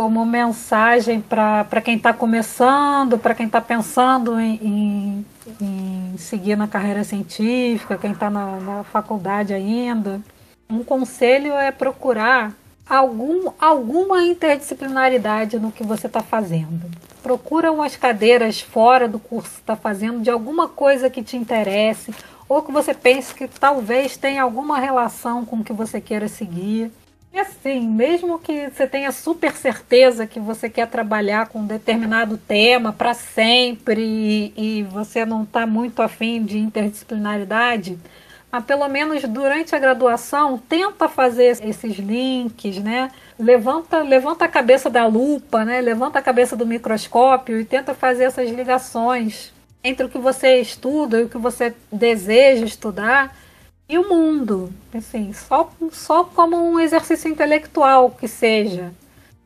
como mensagem para quem está começando, para quem está pensando em, em, em, seguir na carreira científica, quem está na, na, faculdade ainda. Um conselho é procurar algum, alguma interdisciplinaridade no que você está fazendo. Procura umas cadeiras fora do curso que está fazendo, de alguma coisa que te interesse, ou que você pense que talvez tenha alguma relação com o que você queira seguir. E assim, mesmo que você tenha super certeza que você quer trabalhar com um determinado tema para sempre e, e, você não está muito afim de interdisciplinaridade, mas pelo menos durante a graduação tenta fazer esses links, né? Levanta, levanta a cabeça da lupa, né? Levanta a cabeça do microscópio e tenta fazer essas ligações entre o que você estuda e o que você deseja estudar e o mundo, assim, só, só como um exercício intelectual que seja,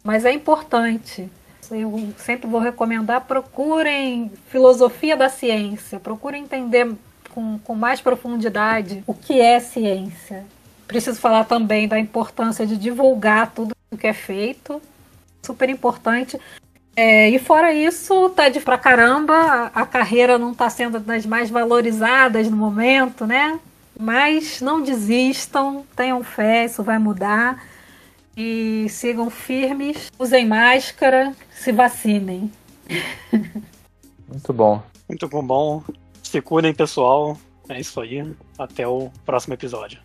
mas é importante. Eu sempre vou recomendar, procurem filosofia da ciência, procurem entender com, com mais profundidade o que é ciência. Preciso falar também da importância de divulgar tudo o que é feito, super importante. É, e fora isso, tá de pra caramba, a, a carreira não tá sendo das mais valorizadas no momento, né? Mas não desistam, tenham fé, isso vai mudar. E sigam firmes, usem máscara, se vacinem. <laughs> Muito bom. Muito bom. Se cuidem, pessoal. É isso aí. Até o próximo episódio.